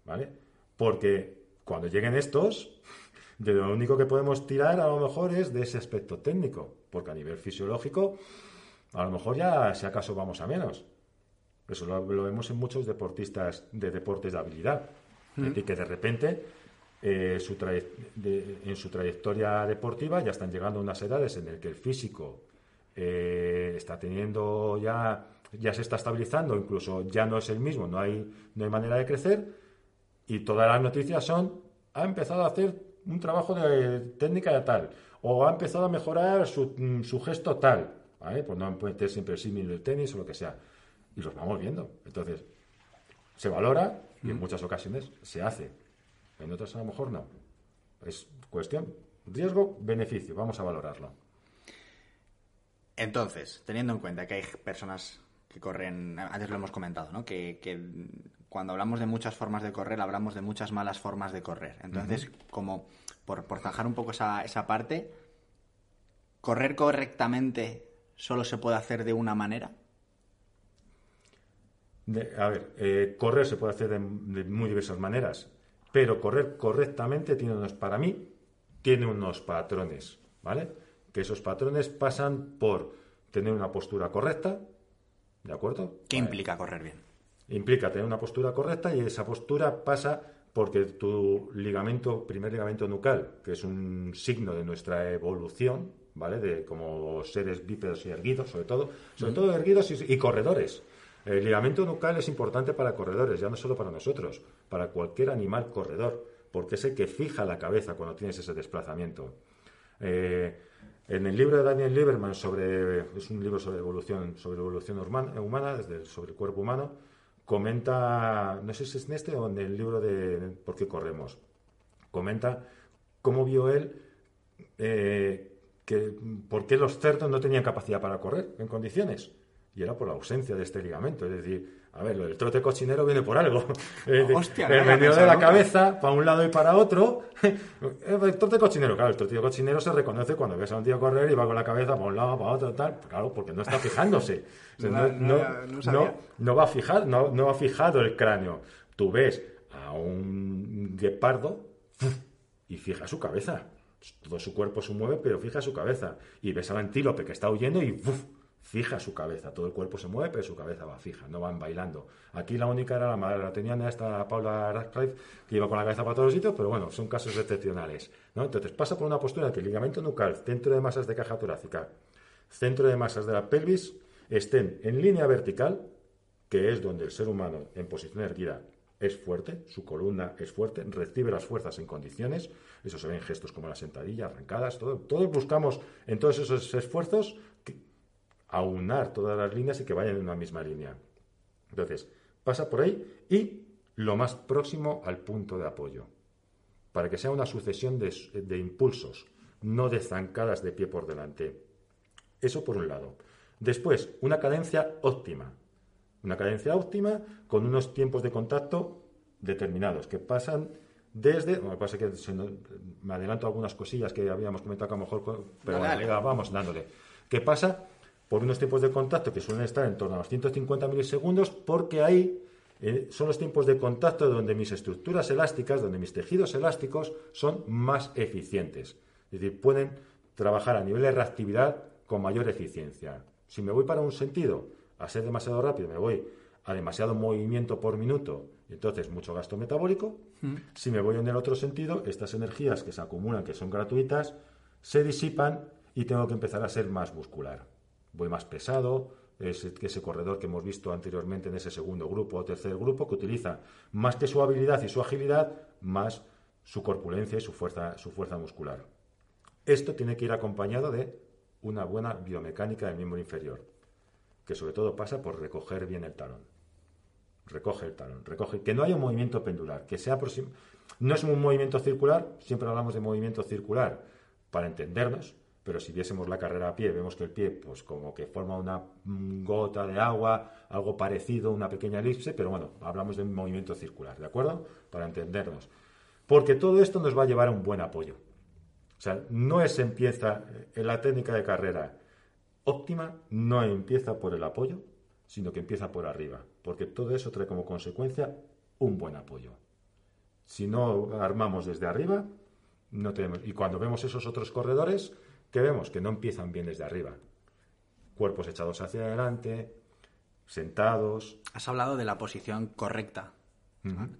¿vale? Porque cuando lleguen estos, de lo único que podemos tirar a lo mejor es de ese aspecto técnico, porque a nivel fisiológico, a lo mejor ya si acaso vamos a menos. Eso lo, vemos en muchos deportistas de deportes de habilidad. Mm. que de repente eh, su en su trayectoria deportiva ya están llegando a unas edades en las que el físico eh, está teniendo ya ya se está estabilizando, incluso ya no es el mismo, no hay, no hay manera de crecer, y todas las noticias son, ha empezado a hacer un trabajo de técnica de tal, o ha empezado a mejorar su, mm, su gesto tal, ¿vale? Pues no puede tener siempre el símil del tenis o lo que sea. Y los vamos viendo. Entonces, se valora y en muchas ocasiones se hace. En otras a lo mejor no. Es cuestión, riesgo, beneficio, vamos a valorarlo. Entonces, teniendo en cuenta que hay personas que corren, antes lo hemos comentado, ¿no? Que, que cuando hablamos de muchas formas de correr, hablamos de muchas malas formas de correr. Entonces, como por, por zanjar un poco esa, esa parte, ¿correr correctamente solo se puede hacer de una manera? De- a ver, eh, correr se puede hacer de, de muy diversas maneras, pero correr correctamente tiene unos, para mí, tiene unos patrones, ¿vale? Que esos patrones pasan por tener una postura correcta, ¿de acuerdo? ¿Qué Vale. implica correr bien? Implica tener una postura correcta y esa postura pasa porque tu ligamento, primer ligamento nucal, que es un signo de nuestra evolución, ¿vale? De como seres bípedos y erguidos, sobre todo, sobre todo erguidos y, y corredores. El ligamento nucal es importante para corredores, ya no solo para nosotros, para cualquier animal corredor, porque es el que fija la cabeza cuando tienes ese desplazamiento. Eh, en el libro de Daniel Lieberman sobre es un libro sobre evolución sobre evolución humana, desde sobre el cuerpo humano comenta no sé si es en este o en el libro de por qué corremos comenta cómo vio él eh, que por qué los cerdos no tenían capacidad para correr en condiciones y era por la ausencia de este ligamento es decir a ver, del trote cochinero viene por algo. Hostia, el medio de la cabeza para un lado y para otro. El trote cochinero, claro, el trote cochinero se reconoce cuando ves a un tío correr y va con la cabeza para un lado, para otro, tal. Claro, porque no está fijándose. O sea, No, no, no, no- va a fijar, no, no ha fijado el cráneo. Tú ves a un guepardo y fija su cabeza. Todo su cuerpo se mueve, pero fija su cabeza. Y ves al antílope que está huyendo y. fija su cabeza. Todo el cuerpo se mueve, pero su cabeza va fija, no van bailando. Aquí la única era la madre, la tenían esta Paula Radcliffe, que iba con la cabeza para todos los sitios, pero bueno, son casos excepcionales. ¿no? Entonces pasa por una postura que el ligamento nucal, centro de masas de caja torácica, centro de masas de la pelvis, estén en línea vertical, que es donde el ser humano en posición erguida es fuerte, su columna es fuerte, recibe las fuerzas en condiciones, eso se ve en gestos como la sentadilla, arrancadas, todo, todos buscamos en todos esos esfuerzos aunar todas las líneas y que vayan en una misma línea. Entonces, pasa por ahí y lo más próximo al punto de apoyo, para que sea una sucesión de, de impulsos, no de zancadas de pie por delante. Eso por un lado. Después, una cadencia óptima. Una cadencia óptima con unos tiempos de contacto determinados que pasan desde. Que pasa me adelanto algunas cosillas que habíamos comentado que a lo mejor. Pero bueno, vamos dándole. Que pasa por unos tiempos de contacto que suelen estar en torno a los 150 milisegundos, porque ahí eh, son los tiempos de contacto donde mis estructuras elásticas, donde mis tejidos elásticos son más eficientes. Es decir, pueden trabajar a nivel de reactividad con mayor eficiencia. Si me voy para un sentido, a ser demasiado rápido, me voy a demasiado movimiento por minuto, entonces mucho gasto metabólico. Si me voy en el otro sentido, estas energías que se acumulan, que son gratuitas, se disipan y tengo que empezar a ser más muscular. Voy más pesado, ese, ese corredor que hemos visto anteriormente en ese segundo grupo o tercer grupo, que utiliza más que su habilidad y su agilidad, más su corpulencia y su fuerza, su fuerza muscular. Esto tiene que ir acompañado de una buena biomecánica del miembro inferior, que sobre todo pasa por recoger bien el talón. Recoge el talón, recoge, que no haya un movimiento pendular, que sea no es un movimiento circular, siempre hablamos de movimiento circular para entendernos, pero si viésemos la carrera a pie, vemos que el pie, pues como que forma una mm, gota de agua, algo parecido, una pequeña elipse, pero bueno, hablamos de un movimiento circular, ¿de acuerdo? Para entendernos. Porque todo esto nos va a llevar a un buen apoyo. O sea, no es empieza en la técnica de carrera óptima, no empieza por el apoyo, sino que empieza por arriba, porque todo eso trae como consecuencia un buen apoyo. Si no armamos desde arriba, no tenemos. Y cuando vemos esos otros corredores, ¿qué vemos? Que no empiezan bien desde arriba. Cuerpos echados hacia adelante, sentados. Has hablado de la posición correcta.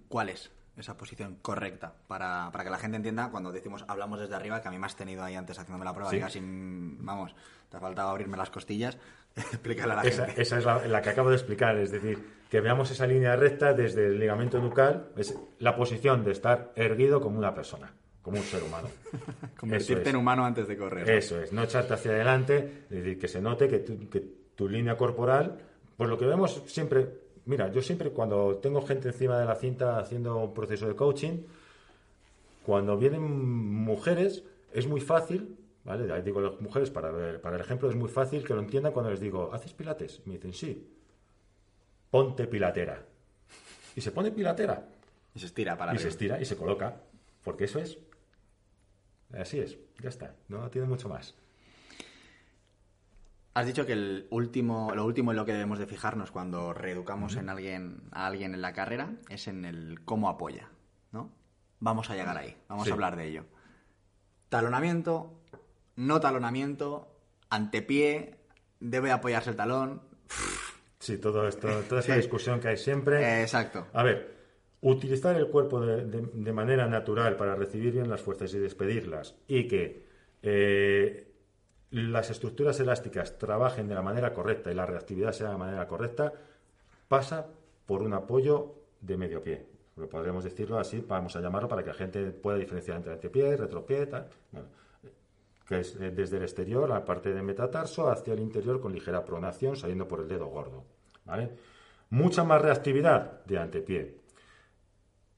¿Cuál es? esa posición correcta para, para, que la gente entienda cuando decimos hablamos desde arriba, que a mí me has tenido ahí antes haciéndome la prueba y casi, vamos, te ha faltado abrirme las costillas. Explícale a la esa, gente. Esa es la, que acabo de explicar, es decir, que veamos esa línea recta desde el ligamento nucal, es la posición de estar erguido como una persona, como un ser humano. Convertirte en humano antes de correr. Eso es, no echarte hacia adelante, es decir, que se note que que tu línea corporal, pues lo que vemos siempre mira, yo siempre cuando tengo gente encima de la cinta haciendo un proceso de coaching, cuando vienen mujeres es muy fácil, ¿vale? Ahí digo las mujeres para, ver, para el ejemplo, es muy fácil que lo entiendan cuando les digo, ¿haces pilates? me dicen, sí. Ponte pilatera. Y se pone pilatera. Y se estira para Y se estira y se coloca. Porque eso es. Así es, ya está. No tiene mucho más. Has dicho que el último, lo último en lo que debemos de fijarnos cuando reeducamos en alguien, a alguien en la carrera es en el cómo apoya, ¿no? Vamos a llegar ahí, vamos a hablar de ello. Talonamiento, no talonamiento, antepié, debe apoyarse el talón. Sí, todo esto, toda esta discusión que hay siempre. exacto. A ver, utilizar el cuerpo de, manera natural para recibir bien las fuerzas y despedirlas y que eh, las estructuras elásticas trabajen de la manera correcta y la reactividad sea de la manera correcta, pasa por un apoyo de medio pie. Podríamos decirlo así, vamos a llamarlo para que la gente pueda diferenciar entre antepié, retropié, tal. que es eh, desde el exterior, la parte de metatarso, hacia el interior con ligera pronación, saliendo por el dedo gordo. Mucha más reactividad de antepié.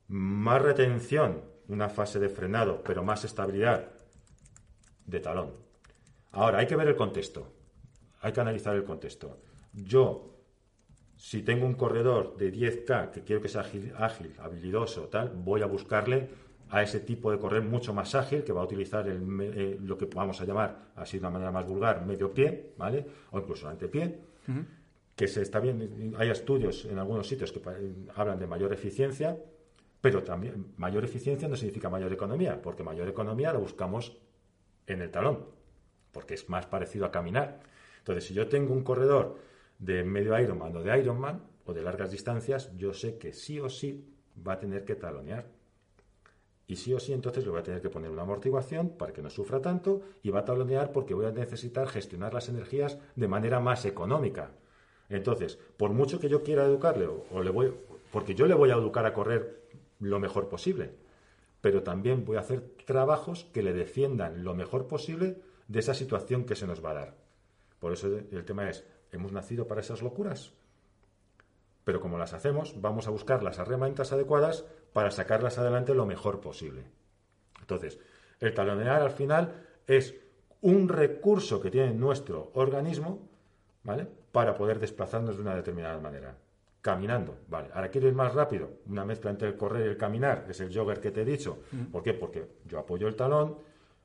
Más retención, una fase de frenado, pero más estabilidad de talón. Ahora, hay que ver el contexto. Hay que analizar el contexto. Yo, si tengo un corredor de 10K que quiero que sea ágil, habilidoso, tal, voy a buscarle a ese tipo de correr mucho más ágil, que va a utilizar eh, lo que vamos a llamar, así de una manera más vulgar, medio pie, ¿vale? O incluso antepié. Que se está bien, hay estudios en algunos sitios que hablan de mayor eficiencia, pero también mayor eficiencia no significa mayor economía, porque mayor economía la buscamos en el talón porque es más parecido a caminar. Entonces, si yo tengo un corredor de medio Ironman o de Ironman o de largas distancias, yo sé que sí o sí va a tener que talonear. Y sí o sí, entonces le voy a tener que poner una amortiguación para que no sufra tanto y va a talonear porque voy a necesitar gestionar las energías de manera más económica. Entonces, por mucho que yo quiera educarle, o, le voy, porque yo le voy a educar a correr lo mejor posible, pero también voy a hacer trabajos que le defiendan lo mejor posible de esa situación que se nos va a dar. Por eso el tema es, ¿hemos nacido para esas locuras? Pero como las hacemos, vamos a buscar las herramientas adecuadas para sacarlas adelante lo mejor posible. Entonces, el talonear al final es un recurso que tiene nuestro organismo, ¿vale? Para poder desplazarnos de una determinada manera. Caminando, ¿vale? Ahora quiero ir más rápido. Una mezcla entre el correr y el caminar, es el jogger que te he dicho. ¿Por qué? Porque yo apoyo el talón,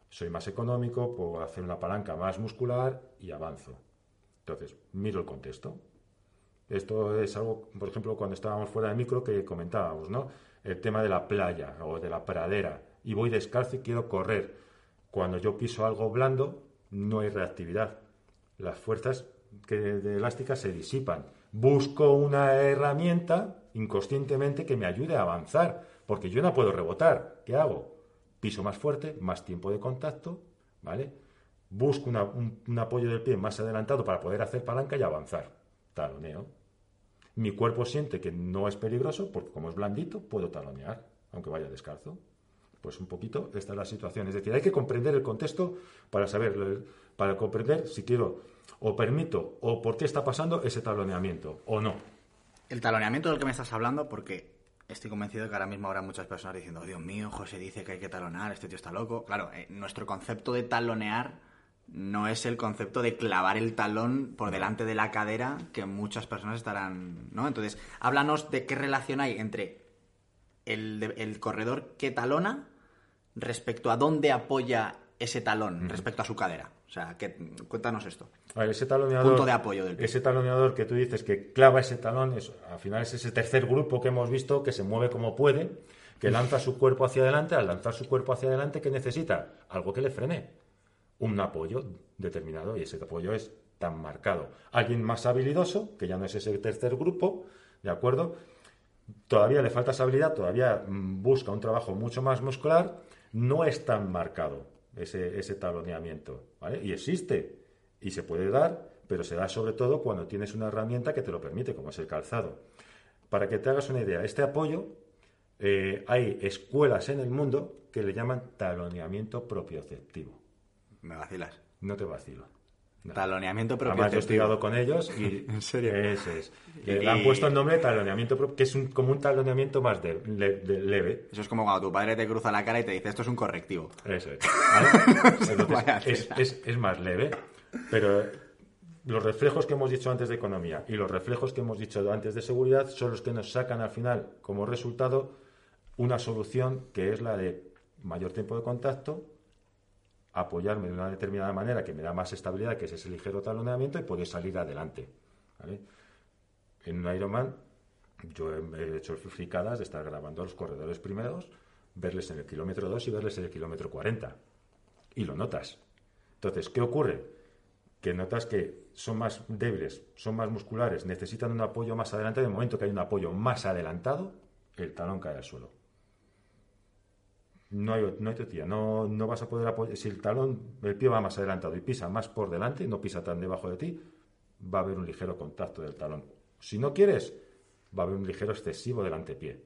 soy más económico, puedo hacer una palanca más muscular y avanzo. Entonces, miro el contexto. Esto es algo, por ejemplo, cuando estábamos fuera de micro que comentábamos, ¿no? El tema de la playa o de la pradera. Y voy descalzo y quiero correr. Cuando yo piso algo blando, no hay reactividad. Las fuerzas que de elásticas se disipan. Busco una herramienta inconscientemente que me ayude a avanzar, porque yo no puedo rebotar. ¿Qué hago? piso más fuerte, más tiempo de contacto, ¿vale? Busco un, apoyo del pie más adelantado para poder hacer palanca y avanzar. Taloneo. Mi cuerpo siente que no es peligroso porque como es blandito puedo talonear, aunque vaya descalzo. Pues un poquito esta es la situación. Es decir, hay que comprender el contexto para saber, para comprender si quiero o permito o por qué está pasando ese taloneamiento o no. El taloneamiento del que me estás hablando, porque estoy convencido de que ahora mismo habrá muchas personas diciendo, oh, Dios mío, José dice que hay que talonear, este tío está loco. Claro, eh, nuestro concepto de talonear no es el concepto de clavar el talón por delante de la cadera que muchas personas estarán, ¿no? Entonces, háblanos de qué relación hay entre el, el corredor que talona respecto a dónde apoya ese talón respecto a su cadera. O sea, que, cuéntanos esto. ese taloneador, Punto de apoyo del Ese taloneador que tú dices que clava ese talón, es, al final es ese tercer grupo que hemos visto que se mueve como puede, que lanza su cuerpo hacia adelante. Al lanzar su cuerpo hacia adelante, ¿qué necesita? Algo que le frene. Un apoyo determinado y ese apoyo es tan marcado. Alguien más habilidoso, que ya no es ese tercer grupo, ¿de acuerdo? todavía le falta esa habilidad, todavía mm, busca un trabajo mucho más muscular, no es tan marcado ese, ese taloneamiento, ¿vale? Y existe y se puede dar, pero se da sobre todo cuando tienes una herramienta que te lo permite, como es el calzado. Para que te hagas una idea, este apoyo, eh, hay escuelas en el mundo que le llaman taloneamiento propioceptivo. Me vacilas. No te vacilo. Taloneamiento Además, yo he estudiado con ellos y... ¿En serio? Ese es. Y- Le han puesto el nombre de taloneamiento, pro- que es un, como un taloneamiento más de- le- de- leve. Eso es como cuando tu padre te cruza la cara y te dice esto es un correctivo. Eso es. ¿vale? Entonces, Vaya es, tela. es- es más leve, pero los reflejos que hemos dicho antes de economía y los reflejos que hemos dicho antes de seguridad son los que nos sacan al final como resultado una solución que es la de mayor tiempo de contacto, apoyarme de una determinada manera que me da más estabilidad, que es ese ligero taloneamiento, y poder salir adelante. ¿vale? En un Ironman, yo he hecho fricadas de estar grabando a los corredores primeros, verles en el kilómetro 2 y verles en el kilómetro 40. Y lo notas. Entonces, ¿qué ocurre? Que notas que son más débiles, son más musculares, necesitan un apoyo más adelante. En el momento que hay un apoyo más adelantado, el talón cae al suelo. No hay, no hay tía, no, no vas a poder apoyar. Si el talón, el pie va más adelantado y pisa más por delante, no pisa tan debajo de ti, va a haber un ligero contacto del talón. Si no quieres, va a haber un ligero excesivo del antepié.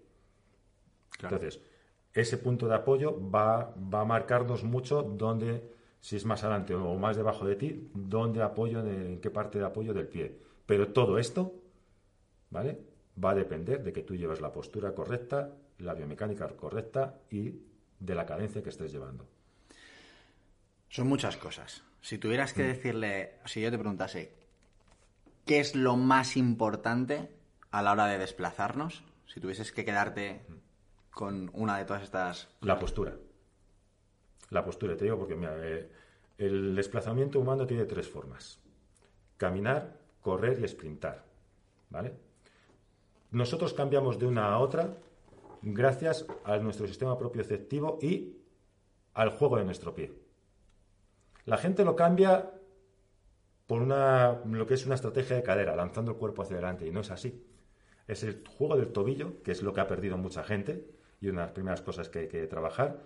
Claro. Entonces, ese punto de apoyo va, va a marcarnos mucho dónde, si es más adelante o más debajo de ti, dónde apoyo, en qué parte de apoyo del pie. Pero todo esto, ¿vale? Va a depender de que tú lleves la postura correcta, la biomecánica correcta y de la cadencia que estés llevando. Son muchas cosas. Si tuvieras Mm. que decirle, si yo te preguntase, ¿qué es lo más importante a la hora de desplazarnos? Si tuvieses que quedarte con una de todas estas... La postura. La postura, te digo porque mira, eh, el desplazamiento humano tiene tres formas. Caminar, correr y sprintar. ¿Vale? Nosotros cambiamos de una a otra gracias a nuestro sistema propioceptivo y al juego de nuestro pie. La gente lo cambia por una, lo que es una estrategia de cadera, lanzando el cuerpo hacia adelante, y no es así. Es el juego del tobillo, que es lo que ha perdido mucha gente, y una de las primeras cosas que hay que trabajar,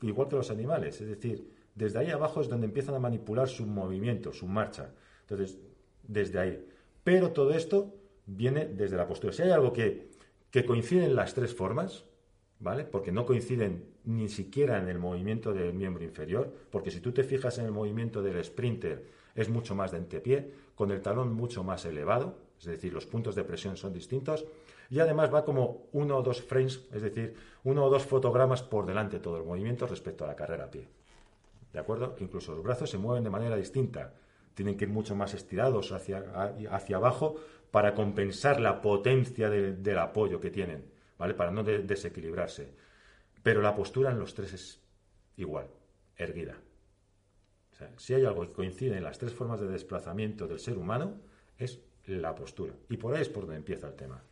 igual que los animales, es decir, desde ahí abajo es donde empiezan a manipular su movimiento, su marcha. Entonces, desde ahí. Pero todo esto viene desde la postura. Si hay algo que, que coincide en las tres formas, ¿vale? Porque no coinciden ni siquiera en el movimiento del miembro inferior, porque si tú te fijas en el movimiento del sprinter, es mucho más de antepié, con el talón mucho más elevado, es decir, los puntos de presión son distintos, y además va como uno o dos frames, es decir, uno o dos fotogramas por delante todo el movimiento respecto a la carrera a pie. ¿De acuerdo? Incluso los brazos se mueven de manera distinta. Tienen que ir mucho más estirados hacia, hacia abajo para compensar la potencia de- del apoyo que tienen, ¿vale? Para no de- desequilibrarse. Pero la postura en los tres es igual, erguida. Si hay algo que coincide en las tres formas de desplazamiento del ser humano, es la postura. Y por ahí es por donde empieza el tema.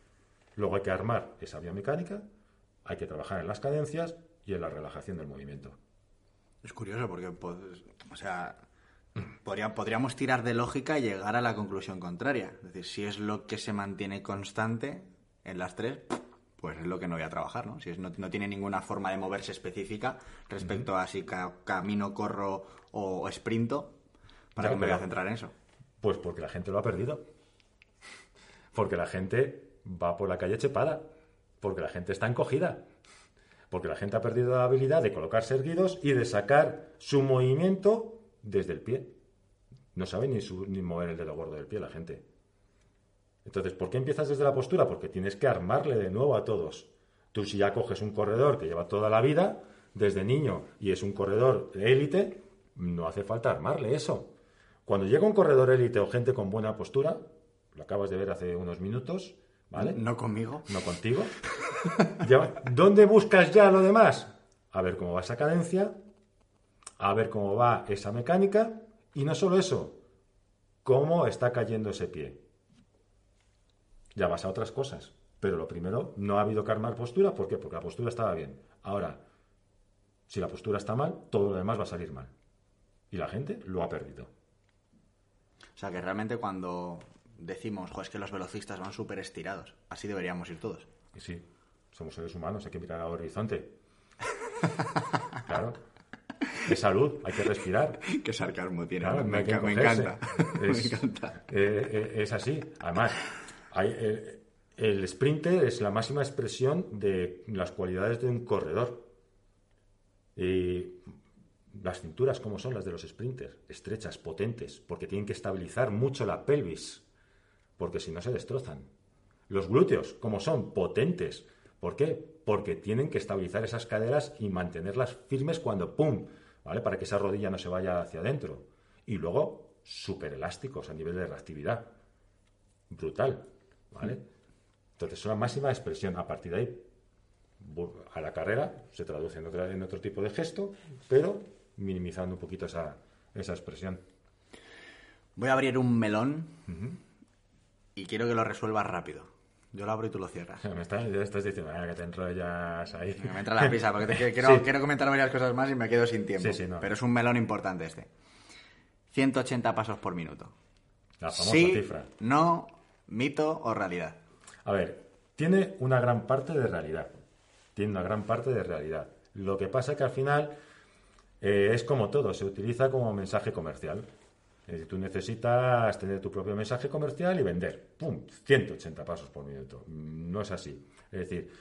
Luego hay que armar esa biomecánica, hay que trabajar en las cadencias y en la relajación del movimiento. Es curioso porque, pues, o sea, podría- podríamos tirar de lógica y llegar a la conclusión contraria. Es decir, si es lo que se mantiene constante en las tres, pues es lo que no voy a trabajar, ¿no? Si es- no, no tiene ninguna forma de moverse específica respecto a si ca- camino, corro o, sprinto, ¿para Ya, qué me voy a centrar en eso? Pues porque la gente lo ha perdido. Porque la gente va por la calle chepada. Porque la gente está encogida. Porque la gente ha perdido la habilidad de colocarse erguidos y de sacar su movimiento desde el pie. No sabe ni, su- ni mover el dedo gordo del pie la gente. Entonces, ¿por qué empiezas desde la postura? Porque tienes que armarle de nuevo a todos. Tú si ya coges un corredor que lleva toda la vida, desde niño, y es un corredor de élite, no hace falta armarle eso. Cuando llega un corredor élite o gente con buena postura, lo acabas de ver hace unos minutos, ¿vale? No conmigo. no contigo. ¿Dónde buscas ya lo demás? A ver cómo va esa cadencia, a ver cómo va esa mecánica y no solo eso, cómo está cayendo ese pie. Ya vas a otras cosas, pero lo primero, no ha habido que armar postura, ¿por qué? Porque la postura estaba bien. Ahora, si la postura está mal, todo lo demás va a salir mal. Y la gente lo ha perdido. O sea, que realmente cuando decimos, jo, es que los velocistas van súper estirados, así deberíamos ir todos. Y sí, somos seres humanos, hay que mirar al horizonte. claro. Es salud, hay que respirar. Qué sarcasmo tiene. Claro, me, me encanta. Es, me encanta. eh, eh, es así. Además, hay, eh, el sprinter es la máxima expresión de las cualidades de un corredor. Y las cinturas, como son las de los sprinters? Estrechas, potentes, porque tienen que estabilizar mucho la pelvis, porque si no se destrozan. Los glúteos, como son? Potentes. ¿Por qué? Porque tienen que estabilizar esas caderas y mantenerlas firmes cuando ¡pum! ¿Vale? Para que esa rodilla no se vaya hacia adentro. Y luego, súper elásticos a nivel de reactividad. Brutal. ¿Vale? Entonces, son la máxima expresión. A partir de ahí, a la carrera se traduce en, otra- en otro tipo de gesto, pero minimizando un poquito esa, esa expresión. Voy a abrir un melón y quiero que lo resuelvas rápido. Yo lo abro y tú lo cierras. Me estás, diciendo "Ah, que te enrollas ahí. Me entra la prisa porque te quiero, quiero, Sí. quiero comentar varias cosas más y me quedo sin tiempo. Sí, sí, no. Pero es un melón importante este. 180 pasos por minuto. La famosa cifra. no, mito o realidad. A ver, tiene una gran parte de realidad. Tiene una gran parte de realidad. Lo que pasa que al final eh, es como todo, se utiliza como mensaje comercial. Es decir, tú necesitas tener tu propio mensaje comercial y vender. ¡Pum! 180 pasos por minuto. No es así. Es decir,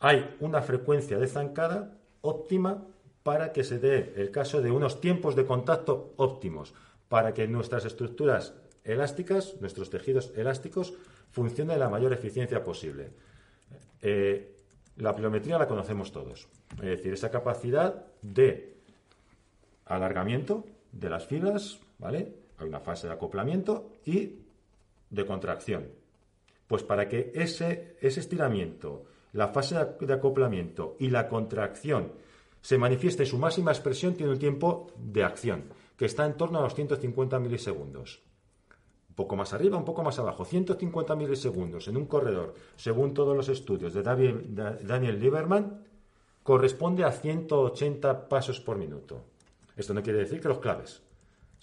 hay una frecuencia de zancada óptima para que se dé el caso de unos tiempos de contacto óptimos, para que nuestras estructuras elásticas, nuestros tejidos elásticos, funcionen de la mayor eficiencia posible. Eh, la pliometría la conocemos todos. Es decir, esa capacidad de alargamiento de las fibras, ¿vale? Hay una fase de acoplamiento y de contracción. Pues para que ese, ese estiramiento, la fase de acoplamiento y la contracción se manifieste su máxima expresión, tiene un tiempo de acción, que está en torno a los 150 milisegundos. Un poco más arriba, un poco más abajo. 150 milisegundos en un corredor, según todos los estudios de Daniel Lieberman, corresponde a 180 pasos por minuto. Esto no quiere decir que los claves.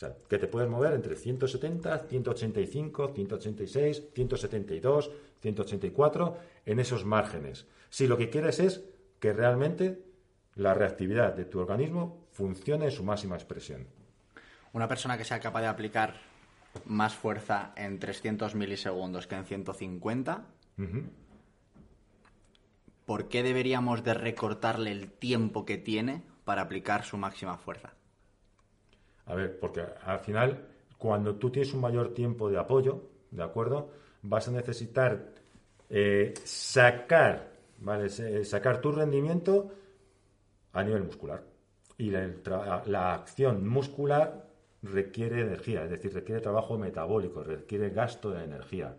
O sea, que te puedes mover entre 170, 185, 186, 172, 184, en esos márgenes. Si lo que quieres es que realmente la reactividad de tu organismo funcione en su máxima expresión. Una persona que sea capaz de aplicar más fuerza en 300 milisegundos que en 150, Ujú. ¿por qué deberíamos de recortarle el tiempo que tiene para aplicar su máxima fuerza? A ver, porque al final, cuando tú tienes un mayor tiempo de apoyo, ¿de acuerdo? Vas a necesitar eh, sacar, ¿vale? Sacar tu rendimiento a nivel muscular. Y la, acción muscular requiere energía, es decir, requiere trabajo metabólico, requiere gasto de energía.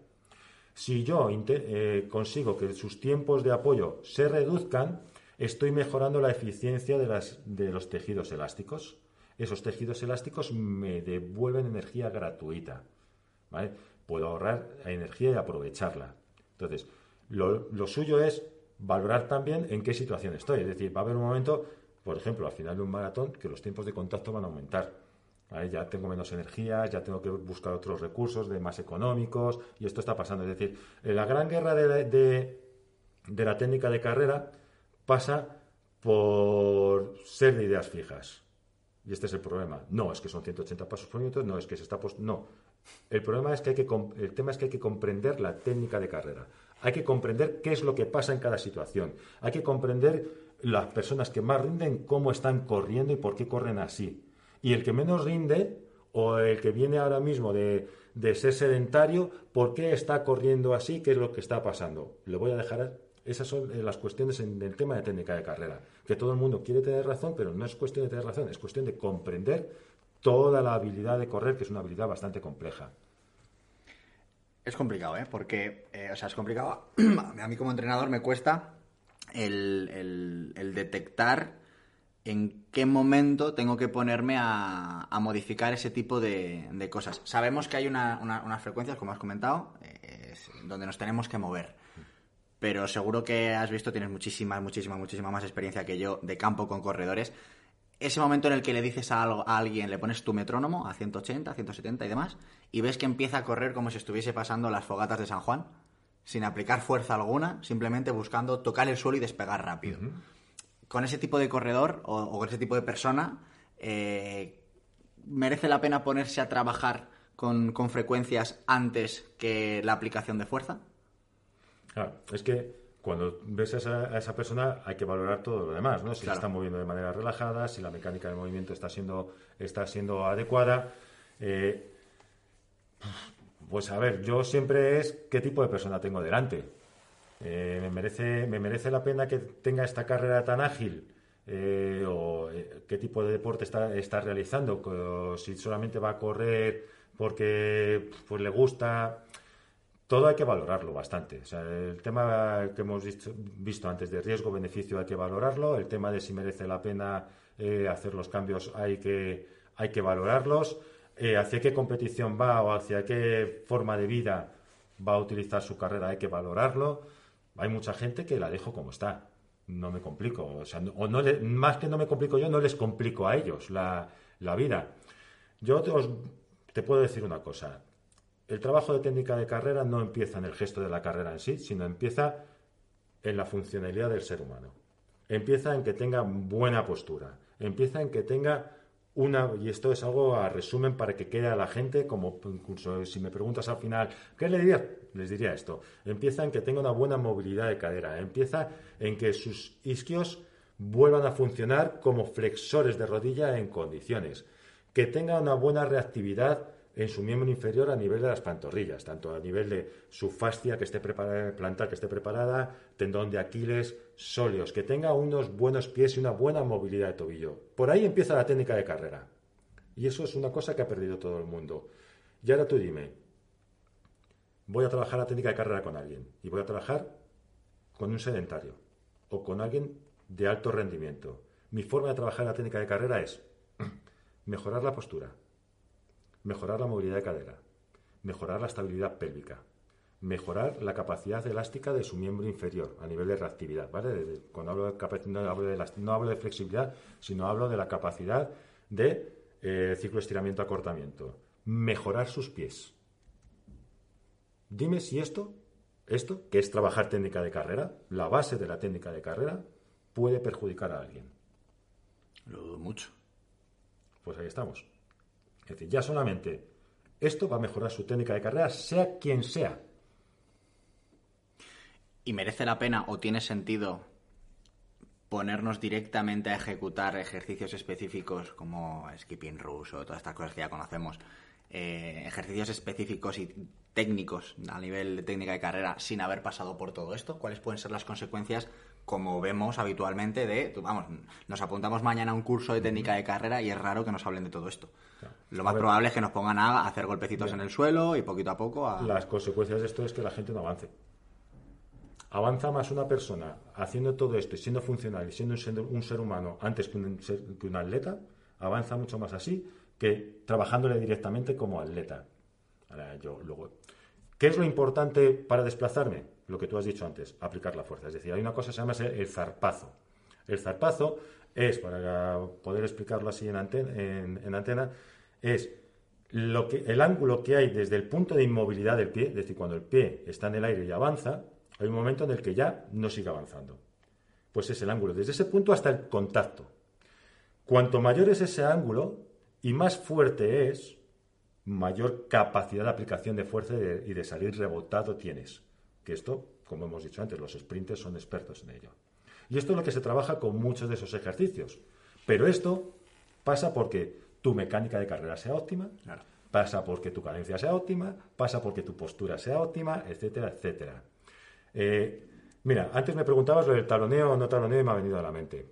Si yo eh, consigo que sus tiempos de apoyo se reduzcan, estoy mejorando la eficiencia de, las, de los tejidos elásticos. Esos tejidos elásticos me devuelven energía gratuita. ¿vale? Puedo ahorrar energía y aprovecharla. Entonces, lo, suyo es valorar también en qué situación estoy. Es decir, va a haber un momento, por ejemplo, al final de un maratón, que los tiempos de contacto van a aumentar. Ya tengo menos energía, ya tengo que buscar otros recursos de más económicos y esto está pasando. Es decir, la gran guerra de- de la técnica de carrera pasa por ser de ideas fijas. Y este es el problema. No es que son 180 pasos por minuto, no es que se está post... No. El problema es que hay que el tema es que hay que comprender la técnica de carrera. Hay que comprender qué es lo que pasa en cada situación. Hay que comprender las personas que más rinden cómo están corriendo y por qué corren así. Y el que menos rinde o el que viene ahora mismo de, de ser sedentario, ¿por qué está corriendo así? ¿Qué es lo que está pasando? Le voy a dejar esas son eh, las cuestiones en el tema de técnica de carrera. Que todo el mundo quiere tener razón, pero no es cuestión de tener razón, es cuestión de comprender toda la habilidad de correr, que es una habilidad bastante compleja. Es complicado, ¿eh? Porque, eh, o sea, es complicado. A mí como entrenador me cuesta el, detectar en qué momento tengo que ponerme a, modificar ese tipo de, cosas. Sabemos que hay una- una- unas frecuencias, como has comentado, eh, donde nos tenemos que mover. Pero seguro que has visto, tienes muchísima, muchísima, muchísima más experiencia que yo de campo con corredores. Ese momento en el que le dices a, algo- a alguien, le pones tu metrónomo a 180, 170 y demás, y ves que empieza a correr como si estuviese pasando las fogatas de San Juan, sin aplicar fuerza alguna, simplemente buscando tocar el suelo y despegar rápido. Con ese tipo de corredor o, con ese tipo de persona, eh, ¿merece la pena ponerse a trabajar con, frecuencias antes que la aplicación de fuerza? Claro, es que cuando ves a esa, persona hay que valorar todo lo demás, ¿no? Si se está moviendo de manera relajada, si la mecánica de movimiento está siendo, está siendo adecuada. Eh, pues a ver, yo siempre es qué tipo de persona tengo delante. Eh, ¿me, merece, ¿Me merece la pena que tenga esta carrera tan ágil? Eh, ¿O qué tipo de deporte está, está realizando? Si solamente va a correr porque pues, le gusta. Todo hay que valorarlo bastante. O sea, el tema que hemos visto, antes de riesgo-beneficio hay que valorarlo. El tema de si merece la pena hacer los cambios hay que, hay que valorarlos eh, hacia qué competición va o hacia qué forma de vida va a utilizar su carrera, hay que valorarlo. Hay mucha gente que la dejo como está. No me complico. O sea, o no más que no me complico yo, no les complico a ellos la, vida. Yo te, te puedo decir una cosa. El trabajo de técnica de carrera no empieza en el gesto de la carrera en sí, sino empieza en la funcionalidad del ser humano. Empieza en que tenga buena postura. Empieza en que tenga una, y esto es algo a resumen para que quede a la gente, como incluso si me preguntas al final, ¿qué le diría? Les diría esto. Empieza en que tenga una buena movilidad de cadera, empieza en que sus isquios vuelvan a funcionar como flexores de rodilla en condiciones, que tenga una buena reactividad en su miembro inferior a nivel de las pantorrillas, tanto a nivel de su fascia que esté preparada, plantar que esté preparada, tendón de Aquiles, sóleos, que tenga unos buenos pies y una buena movilidad de tobillo. Por ahí empieza la técnica de carrera. Y eso es una cosa que ha perdido todo el mundo. Y ahora tú dime, voy a trabajar la técnica de carrera con alguien y voy a trabajar con un sedentario o con alguien de alto rendimiento. Mi forma de trabajar la técnica de carrera es mejorar la postura, mejorar la movilidad de cadera, mejorar la estabilidad pélvica, mejorar la capacidad elástica de su miembro inferior a nivel de reactividad. ¿vale? Cuando hablo de no hablo de, no hablo de flexibilidad, sino hablo de la capacidad de eh, ciclo estiramiento-acortamiento. Mejorar sus pies. Dime si esto, esto, que es trabajar técnica de carrera, la base de la técnica de carrera, puede perjudicar a alguien. Lo dudo mucho. Pues ahí estamos. Es decir, ya solamente esto va a mejorar su técnica de carrera, sea quien sea. ¿Y merece la pena o tiene sentido ponernos directamente a ejecutar ejercicios específicos como skipping rush o todas estas cosas que ya conocemos? Eh, ejercicios específicos y técnicos a nivel de técnica de carrera sin haber pasado por todo esto? ¿Cuáles pueden ser las consecuencias como vemos habitualmente de, vamos, nos apuntamos mañana a un curso de técnica de carrera y es raro que nos hablen de todo esto. Lo más probable es que nos pongan a hacer golpecitos en el suelo y poquito a poco a... Las consecuencias de esto es que la gente no avance. Avanza más una persona haciendo todo esto y siendo funcional y siendo un ser, humano antes que un, que un atleta, avanza mucho más así que trabajándole directamente como atleta. Ahora, yo luego... ¿Qué es lo importante para desplazarme? lo que tú has dicho antes, aplicar la fuerza. Es decir, hay una cosa que se llama el zarpazo. El zarpazo es, para poder explicarlo así en antena, es lo que, el ángulo que hay desde el punto de inmovilidad del pie, es decir, cuando el pie está en el aire y avanza, hay un momento en el que ya no sigue avanzando. Pues es el ángulo desde ese punto hasta el contacto. Cuanto mayor es ese ángulo y más fuerte es, mayor capacidad de aplicación de fuerza y de salir rebotado tienes. Que esto, como hemos dicho antes, los sprinters son expertos en ello. Y esto es lo que se trabaja con muchos de esos ejercicios. Pero esto pasa porque tu mecánica de carrera sea óptima, pasa porque tu cadencia sea óptima, pasa porque tu postura sea óptima, etcétera, etcétera. Eh, mira, antes me preguntabas lo del taloneo o no taloneo y me ha venido a la mente.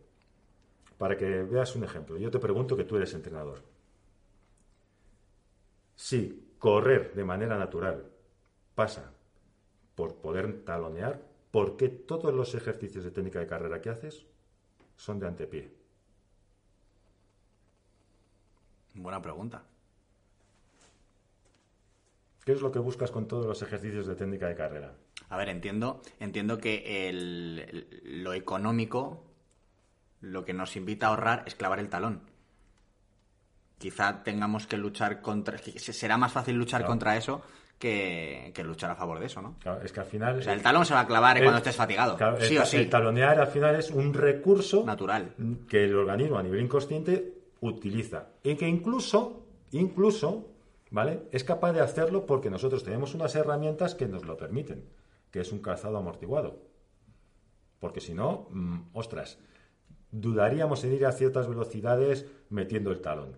Para que veas un ejemplo, yo te pregunto que tú eres entrenador. Si correr de manera natural pasa por poder talonear, ¿por qué todos los ejercicios de técnica de carrera que haces son de antepié? Buena pregunta. ¿Qué es lo que buscas con todos los ejercicios de técnica de carrera? A ver, entiendo, entiendo que lo económico, lo que nos invita a ahorrar es clavar el talón. Quizá tengamos que luchar contra. Será más fácil luchar contra eso que, que luchar a favor de eso, ¿no? Claro, es que al final... O sea, el talón se va a clavar el- cuando estés fatigado, claro, sí el, o sí, el talonear al final es un recurso natural. que el organismo a nivel inconsciente utiliza y que incluso, incluso, ¿vale? Es capaz de hacerlo porque nosotros tenemos unas herramientas que nos lo permiten, que es un calzado amortiguado. Porque si no, mm, ostras, dudaríamos en ir a ciertas velocidades metiendo el talón.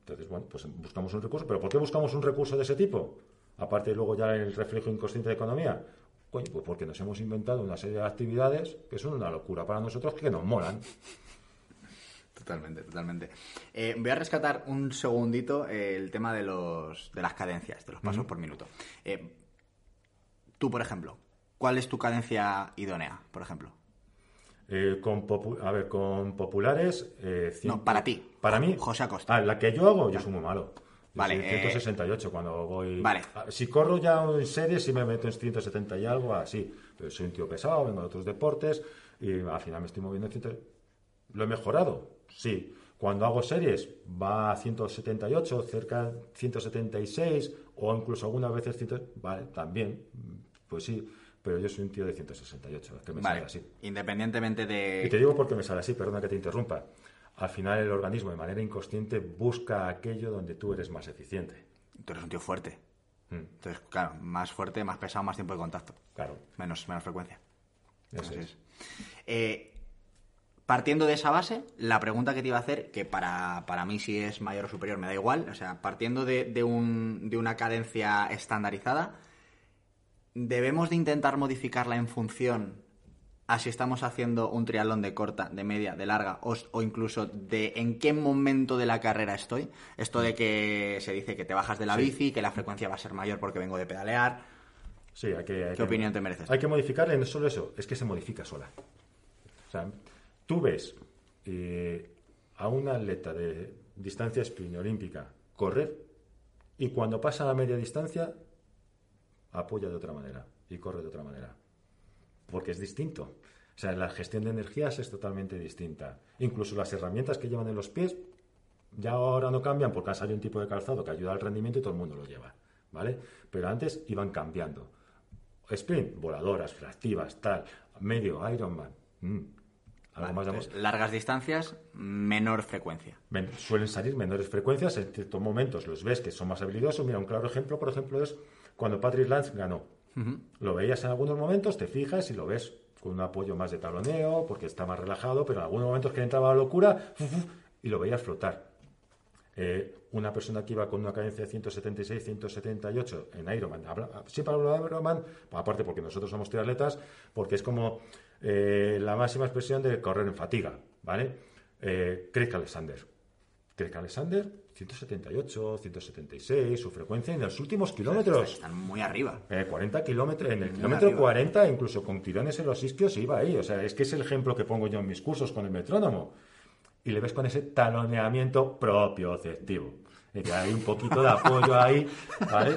Entonces, bueno, pues buscamos un recurso. ¿Pero por qué buscamos un recurso de ese tipo? Aparte, luego ya el reflejo inconsciente de economía. Coño, pues porque nos hemos inventado una serie de actividades que son una locura para nosotros que nos molan. Totalmente, totalmente. Eh, voy a rescatar un segundito eh, el tema de los de las cadencias, de los pasos por minuto. Eh, tú, por ejemplo, ¿cuál es tu cadencia idónea, por ejemplo? Eh, con a ver, con populares. eh, No, para ti. Para mí. José Acosta. Ah, la que yo hago, yo soy muy malo. Vale, soy eh, 168 cuando voy. vale. Ah, Si corro ya en serie, sí me meto en 170 y algo, así. Pero soy un tío pesado, vengo de otros deportes y al final me estoy moviendo en 100. ¿Lo he mejorado? Sí. Cuando hago series va a 178, cerca de 176 o incluso algunas veces 100. Vale, también. Pues sí. Pero yo soy un tío de 168, que me sale así. independientemente Y de... te digo por qué me sale así, perdona que te interrumpa. Al final el organismo de manera inconsciente busca aquello donde tú eres más eficiente. Tú eres un tío fuerte. Mm, Entonces, claro, más fuerte, más pesado, más tiempo de contacto. claro, Menos, menos frecuencia. eso Así es. es. Eh, partiendo de esa base, la pregunta que te iba a hacer, que para, para mí si es mayor o superior me da igual, o sea, partiendo de, de un- de una cadencia estandarizada, ¿debemos de intentar modificarla en función a si estamos haciendo un triatlón de corta, de media, de larga, o, o incluso de en qué momento de la carrera estoy? Esto de que se dice que te bajas de la Sí. bici, que la frecuencia va a ser mayor porque vengo de pedalear. Sí, hay que, hay ¿Qué que- opinión te mereces? Hay que modificarla y no solo eso, es que se modifica sola. O sea, tú ves eh, a un atleta de distancia sprint olímpica correr y cuando pasa a media distancia apoya de otra manera y corre de otra manera. Porque es distinto. O sea, la gestión de energías es totalmente distinta. Incluso las herramientas que llevan en los pies ya ahora no cambian porque ha salido un tipo de calzado que ayuda al rendimiento y todo el mundo lo lleva. ¿Vale? Pero antes iban cambiando. Sprint, voladoras, reactivas, tal. Medio, Ironman. mm, Algo Vale, más de entonces, largas distancias, menor frecuencia. Men- suelen salir menores frecuencias, en ciertos momentos los ves que son más habilidosos. Mira, un claro ejemplo, por ejemplo, es cuando Patrick Lance ganó. Lo veías en algunos momentos, te fijas y lo ves con un apoyo más de taloneo, porque está más relajado, pero en algunos momentos que le entraba la locura, y lo veías flotar. Eh, una persona que iba con una cadencia de 176, 178 en Ironman, habla- siempre hablo de Ironman, aparte porque nosotros somos triatletas, porque es como eh, la máxima expresión de correr en fatiga, ¿vale? Eh, Craig Alexander. Craig Alexander, 178, 176, su frecuencia en los últimos kilómetros. Están muy arriba. Eh, 40 kilómetros, en el Muy kilómetro arriba. 40, incluso con tirones en los isquios, iba ahí. O sea, es que es el ejemplo que pongo yo en mis cursos con el metrónomo. Y le ves con ese taloneamiento propioceptivo. Hay un poquito de apoyo ahí, ¿vale?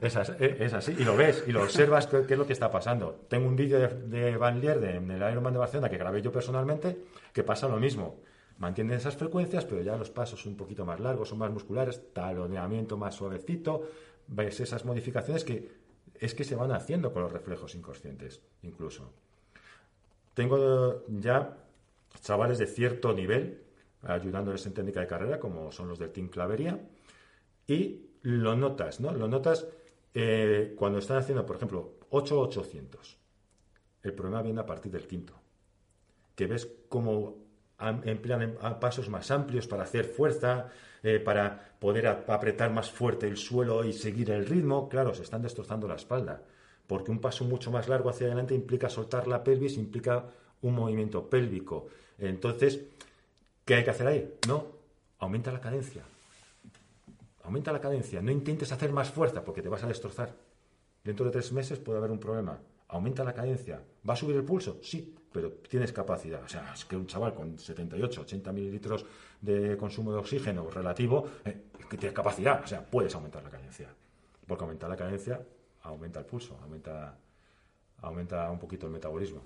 Es así, es así. Y lo ves, y lo observas qué, es lo que está pasando. Tengo un vídeo de, de Van Lierde en el Ironman de Barcelona que grabé yo personalmente, que pasa lo mismo. Mantienen esas frecuencias, pero ya los pasos son un poquito más largos, son más musculares, taloneamiento más suavecito. Ves esas modificaciones que es que se van haciendo con los reflejos inconscientes, incluso. Tengo ya chavales de cierto nivel ayudándoles en técnica de carrera, como son los del Team Clavería, y lo notas, ¿no? Lo notas eh, cuando están haciendo, por ejemplo, 8-800. El problema viene a partir del quinto, que ves cómo emplean em- pasos más amplios para hacer fuerza, eh, para poder apretar más fuerte el suelo y seguir el ritmo. Claro, se están destrozando la espalda, porque un paso mucho más largo hacia adelante implica soltar la pelvis, implica un movimiento pélvico. Entonces, ¿qué hay que hacer ahí? No, aumenta la cadencia. Aumenta la cadencia. No intentes hacer más fuerza porque te vas a destrozar. Dentro de tres meses puede haber un problema. Aumenta la cadencia. ¿Va a subir el pulso? Sí, pero tienes capacidad. O sea, es que un chaval con 78, 80 mililitros de consumo de oxígeno relativo, eh, que tiene capacidad. O sea, puedes aumentar la cadencia. Porque aumentar la cadencia aumenta el pulso, aumenta, aumenta un poquito el metabolismo.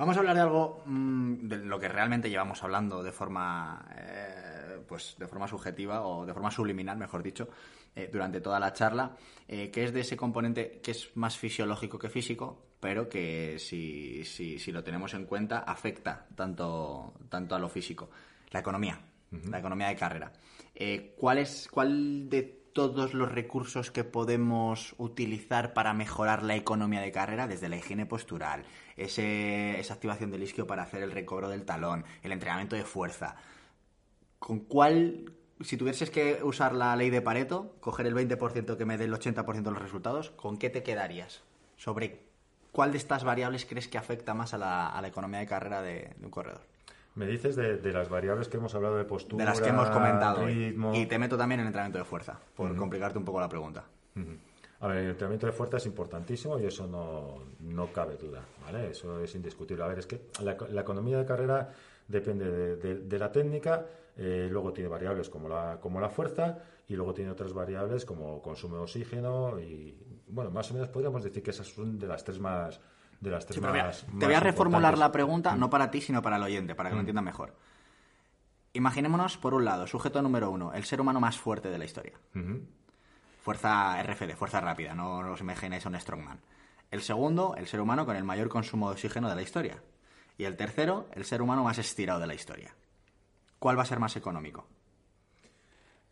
Vamos a hablar de algo mm, de lo que realmente llevamos hablando de forma eh, pues de forma subjetiva o de forma subliminal, mejor dicho, eh, durante toda la charla, eh, que es de ese componente que es más fisiológico que físico, pero que si, si, si lo tenemos en cuenta afecta tanto, tanto a lo físico. La economía, la economía de carrera. ¿cuál, es, ¿Cuál de todos los recursos que podemos utilizar para mejorar la economía de carrera, desde la higiene postural, ese, esa activación del isquio para hacer el recobro del talón, el entrenamiento de fuerza, ¿con cuál, si tuvieses que usar la ley de Pareto, coger el 20% que me dé el 80% de los resultados, ¿con qué te quedarías? Sobre cuál de estas variables crees que afecta más a la, a la economía de carrera de, de un corredor. Me dices de, de, las variables que hemos hablado de postura, de las que hemos comentado. ritmo... Y te meto también en entrenamiento de fuerza, por uh -huh. complicarte un poco la pregunta. Uh -huh. A ver, el entrenamiento de fuerza es importantísimo y eso no, no cabe duda, ¿vale? Eso es indiscutible. A ver, es que la, la economía de carrera depende de, de, de la técnica, eh, luego tiene variables como la, como la fuerza y luego tiene otras variables como consumo de oxígeno y, bueno, más o menos podríamos decir que esas son de las tres más de las tres sí, más, voy a, más Te voy a reformular la pregunta, no para ti, sino para el oyente, para que mm. lo entienda mejor. Imaginémonos, por un lado, sujeto número uno, el ser humano más fuerte de la historia. Fuerza RFD, fuerza rápida, no os imaginéis a un strongman. El segundo, el ser humano con el mayor consumo de oxígeno de la historia. Y el tercero, el ser humano más estirado de la historia. ¿Cuál va a ser más económico?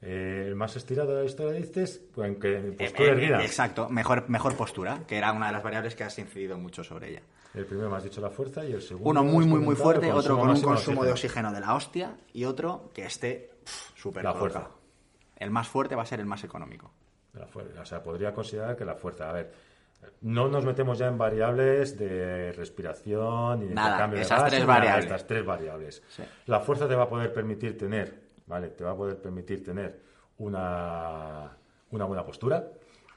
Eh, el más estirado de la historia dices, que postura eh, eh, Exacto, mejor, mejor postura, que era una de las variables que has incidido mucho sobre ella. El primero me has dicho la fuerza y el segundo. Uno muy, muy, muy fuerte, otro con un consumo de oxígeno de la hostia y otro que esté súper La fuerza. El más fuerte va a ser el más económico. La. O sea, podría considerar que la fuerza. A ver, no nos metemos ya en variables de respiración y de Nada, cambio de esas gas, tres variables. Estas tres variables. Sí. La fuerza te va a poder permitir tener, ¿vale? Te va a poder permitir tener una, una buena postura.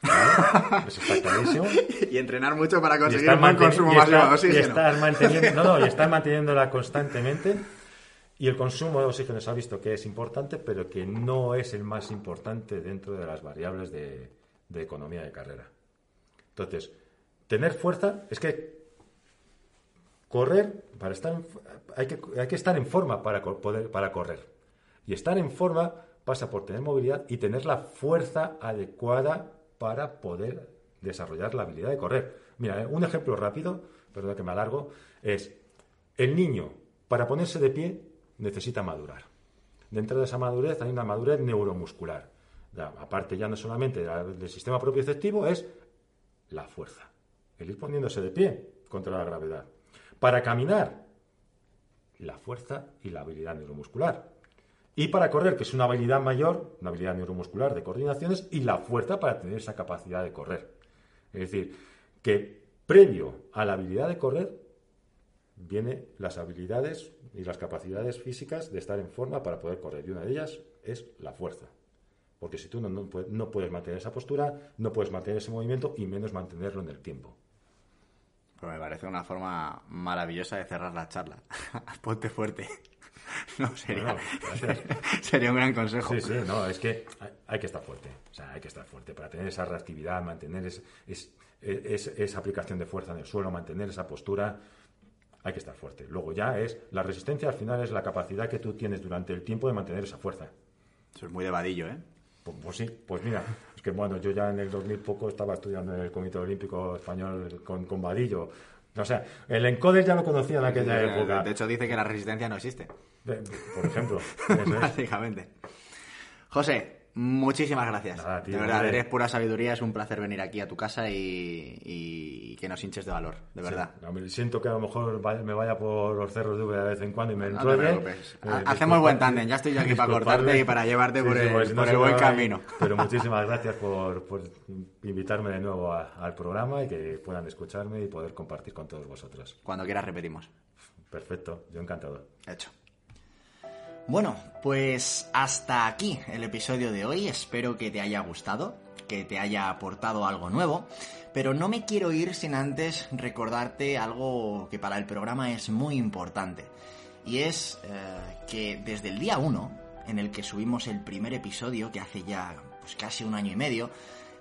¿vale? Eso está clarísimo. Y entrenar mucho para conseguir un buen consumo y estar- y oxígeno. estar manteniendo, no, no, y estar manteniéndola constantemente. Y el consumo de oxígeno se ha visto que es importante, pero que no es el más importante dentro de las variables de, economía de carrera. Entonces, tener fuerza es que correr, para estar en- hay, que, hay que estar en forma para, poder, para correr. Y estar en forma pasa por tener movilidad y tener la fuerza adecuada para poder desarrollar la habilidad de correr. Mira, eh, un ejemplo rápido, perdón que me alargo, es el niño, para ponerse de pie, necesita madurar. Dentro de esa madurez hay una madurez neuromuscular. Aparte ya no solamente de la- del sistema propioceptivo, es la fuerza. El ir poniéndose de pie contra la gravedad. Para caminar, la fuerza y la habilidad neuromuscular. Y para correr, que es una habilidad mayor, una habilidad neuromuscular de coordinaciones, y la fuerza para tener esa capacidad de correr. Es decir, que previo a la habilidad de correr, vienen las habilidades y las capacidades físicas de estar en forma para poder correr. Y una de ellas es la fuerza. Porque si tú no, no puedes, no puedes mantener esa postura, no puedes mantener ese movimiento y menos mantenerlo en el tiempo. Pues me parece una forma maravillosa de cerrar la charla. Ponte fuerte. No, sería, Bueno, sería un gran consejo. Sí, sí, no, es que hay, hay que estar fuerte. O sea, hay que estar fuerte para tener esa reactividad, mantener es- es- es- esa aplicación de fuerza en el suelo, mantener esa postura. Hay que estar fuerte. Luego ya es la resistencia, al final es la capacidad que tú tienes durante el tiempo de mantener esa fuerza. Eso es muy de vadillo, ¿eh? Pues, pues sí, pues mira, es que bueno, yo ya en el 2000 poco estaba estudiando en el Comité Olímpico Español con, con Vadillo. O sea, el encoder ya lo conocía en aquella época. De hecho, dice que la resistencia no existe. Por ejemplo. Básicamente. José, muchísimas gracias. Nada, tío, de verdad, eres pura sabiduría. Es un placer venir aquí a tu casa y, y que nos hinches de valor, de verdad. Sí, siento que a lo mejor me vaya por los cerros de de vez en cuando y me No te enrolle. preocupes. Eh, Ha- Hacemos buen tándem. Ya estoy yo aquí para cortarte y para llevarte por el- pues, por el buen camino. Pero muchísimas gracias por, por invitarme de nuevo a- al programa y que puedan escucharme y poder compartir con todos vosotros. Cuando quieras repetimos. Perfecto, yo encantado. Hecho. Bueno, pues hasta aquí el episodio de hoy. Espero que te haya gustado, que te haya aportado algo nuevo. Pero no me quiero ir sin antes recordarte algo que para el programa es muy importante. Y es eh, que desde el día 1, en el que subimos el primer episodio, que hace ya pues, casi un año y medio,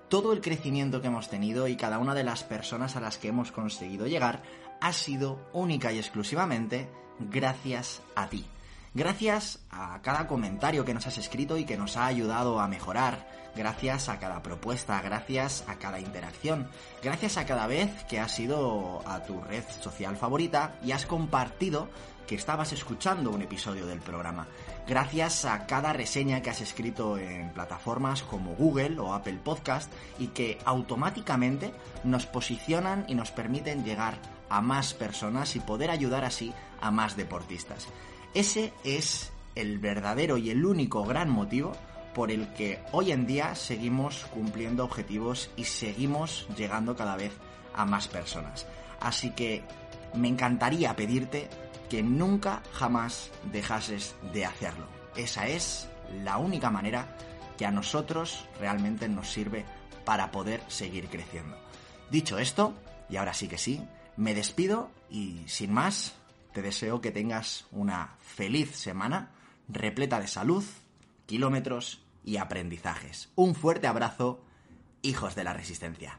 todo el crecimiento que hemos tenido y cada una de las personas a las que hemos conseguido llegar ha sido única y exclusivamente gracias a ti. Gracias a cada comentario que nos has escrito y que nos ha ayudado a mejorar. Gracias a cada propuesta, gracias a cada interacción, gracias a cada vez que has ido a tu red social favorita y has compartido que estabas escuchando un episodio del programa. Gracias a cada reseña que has escrito en plataformas como Google o Apple Podcast y que automáticamente nos posicionan y nos permiten llegar a más personas y poder ayudar así a más deportistas. Ese es el verdadero y el único gran motivo por el que hoy en día seguimos cumpliendo objetivos y seguimos llegando cada vez a más personas. Así que me encantaría pedirte que nunca jamás dejases de hacerlo. Esa es la única manera que a nosotros realmente nos sirve para poder seguir creciendo. Dicho esto, y ahora sí que sí, me despido y sin más, te deseo que tengas una feliz semana repleta de salud, kilómetros y aprendizajes. Un fuerte abrazo, hijos de la resistencia.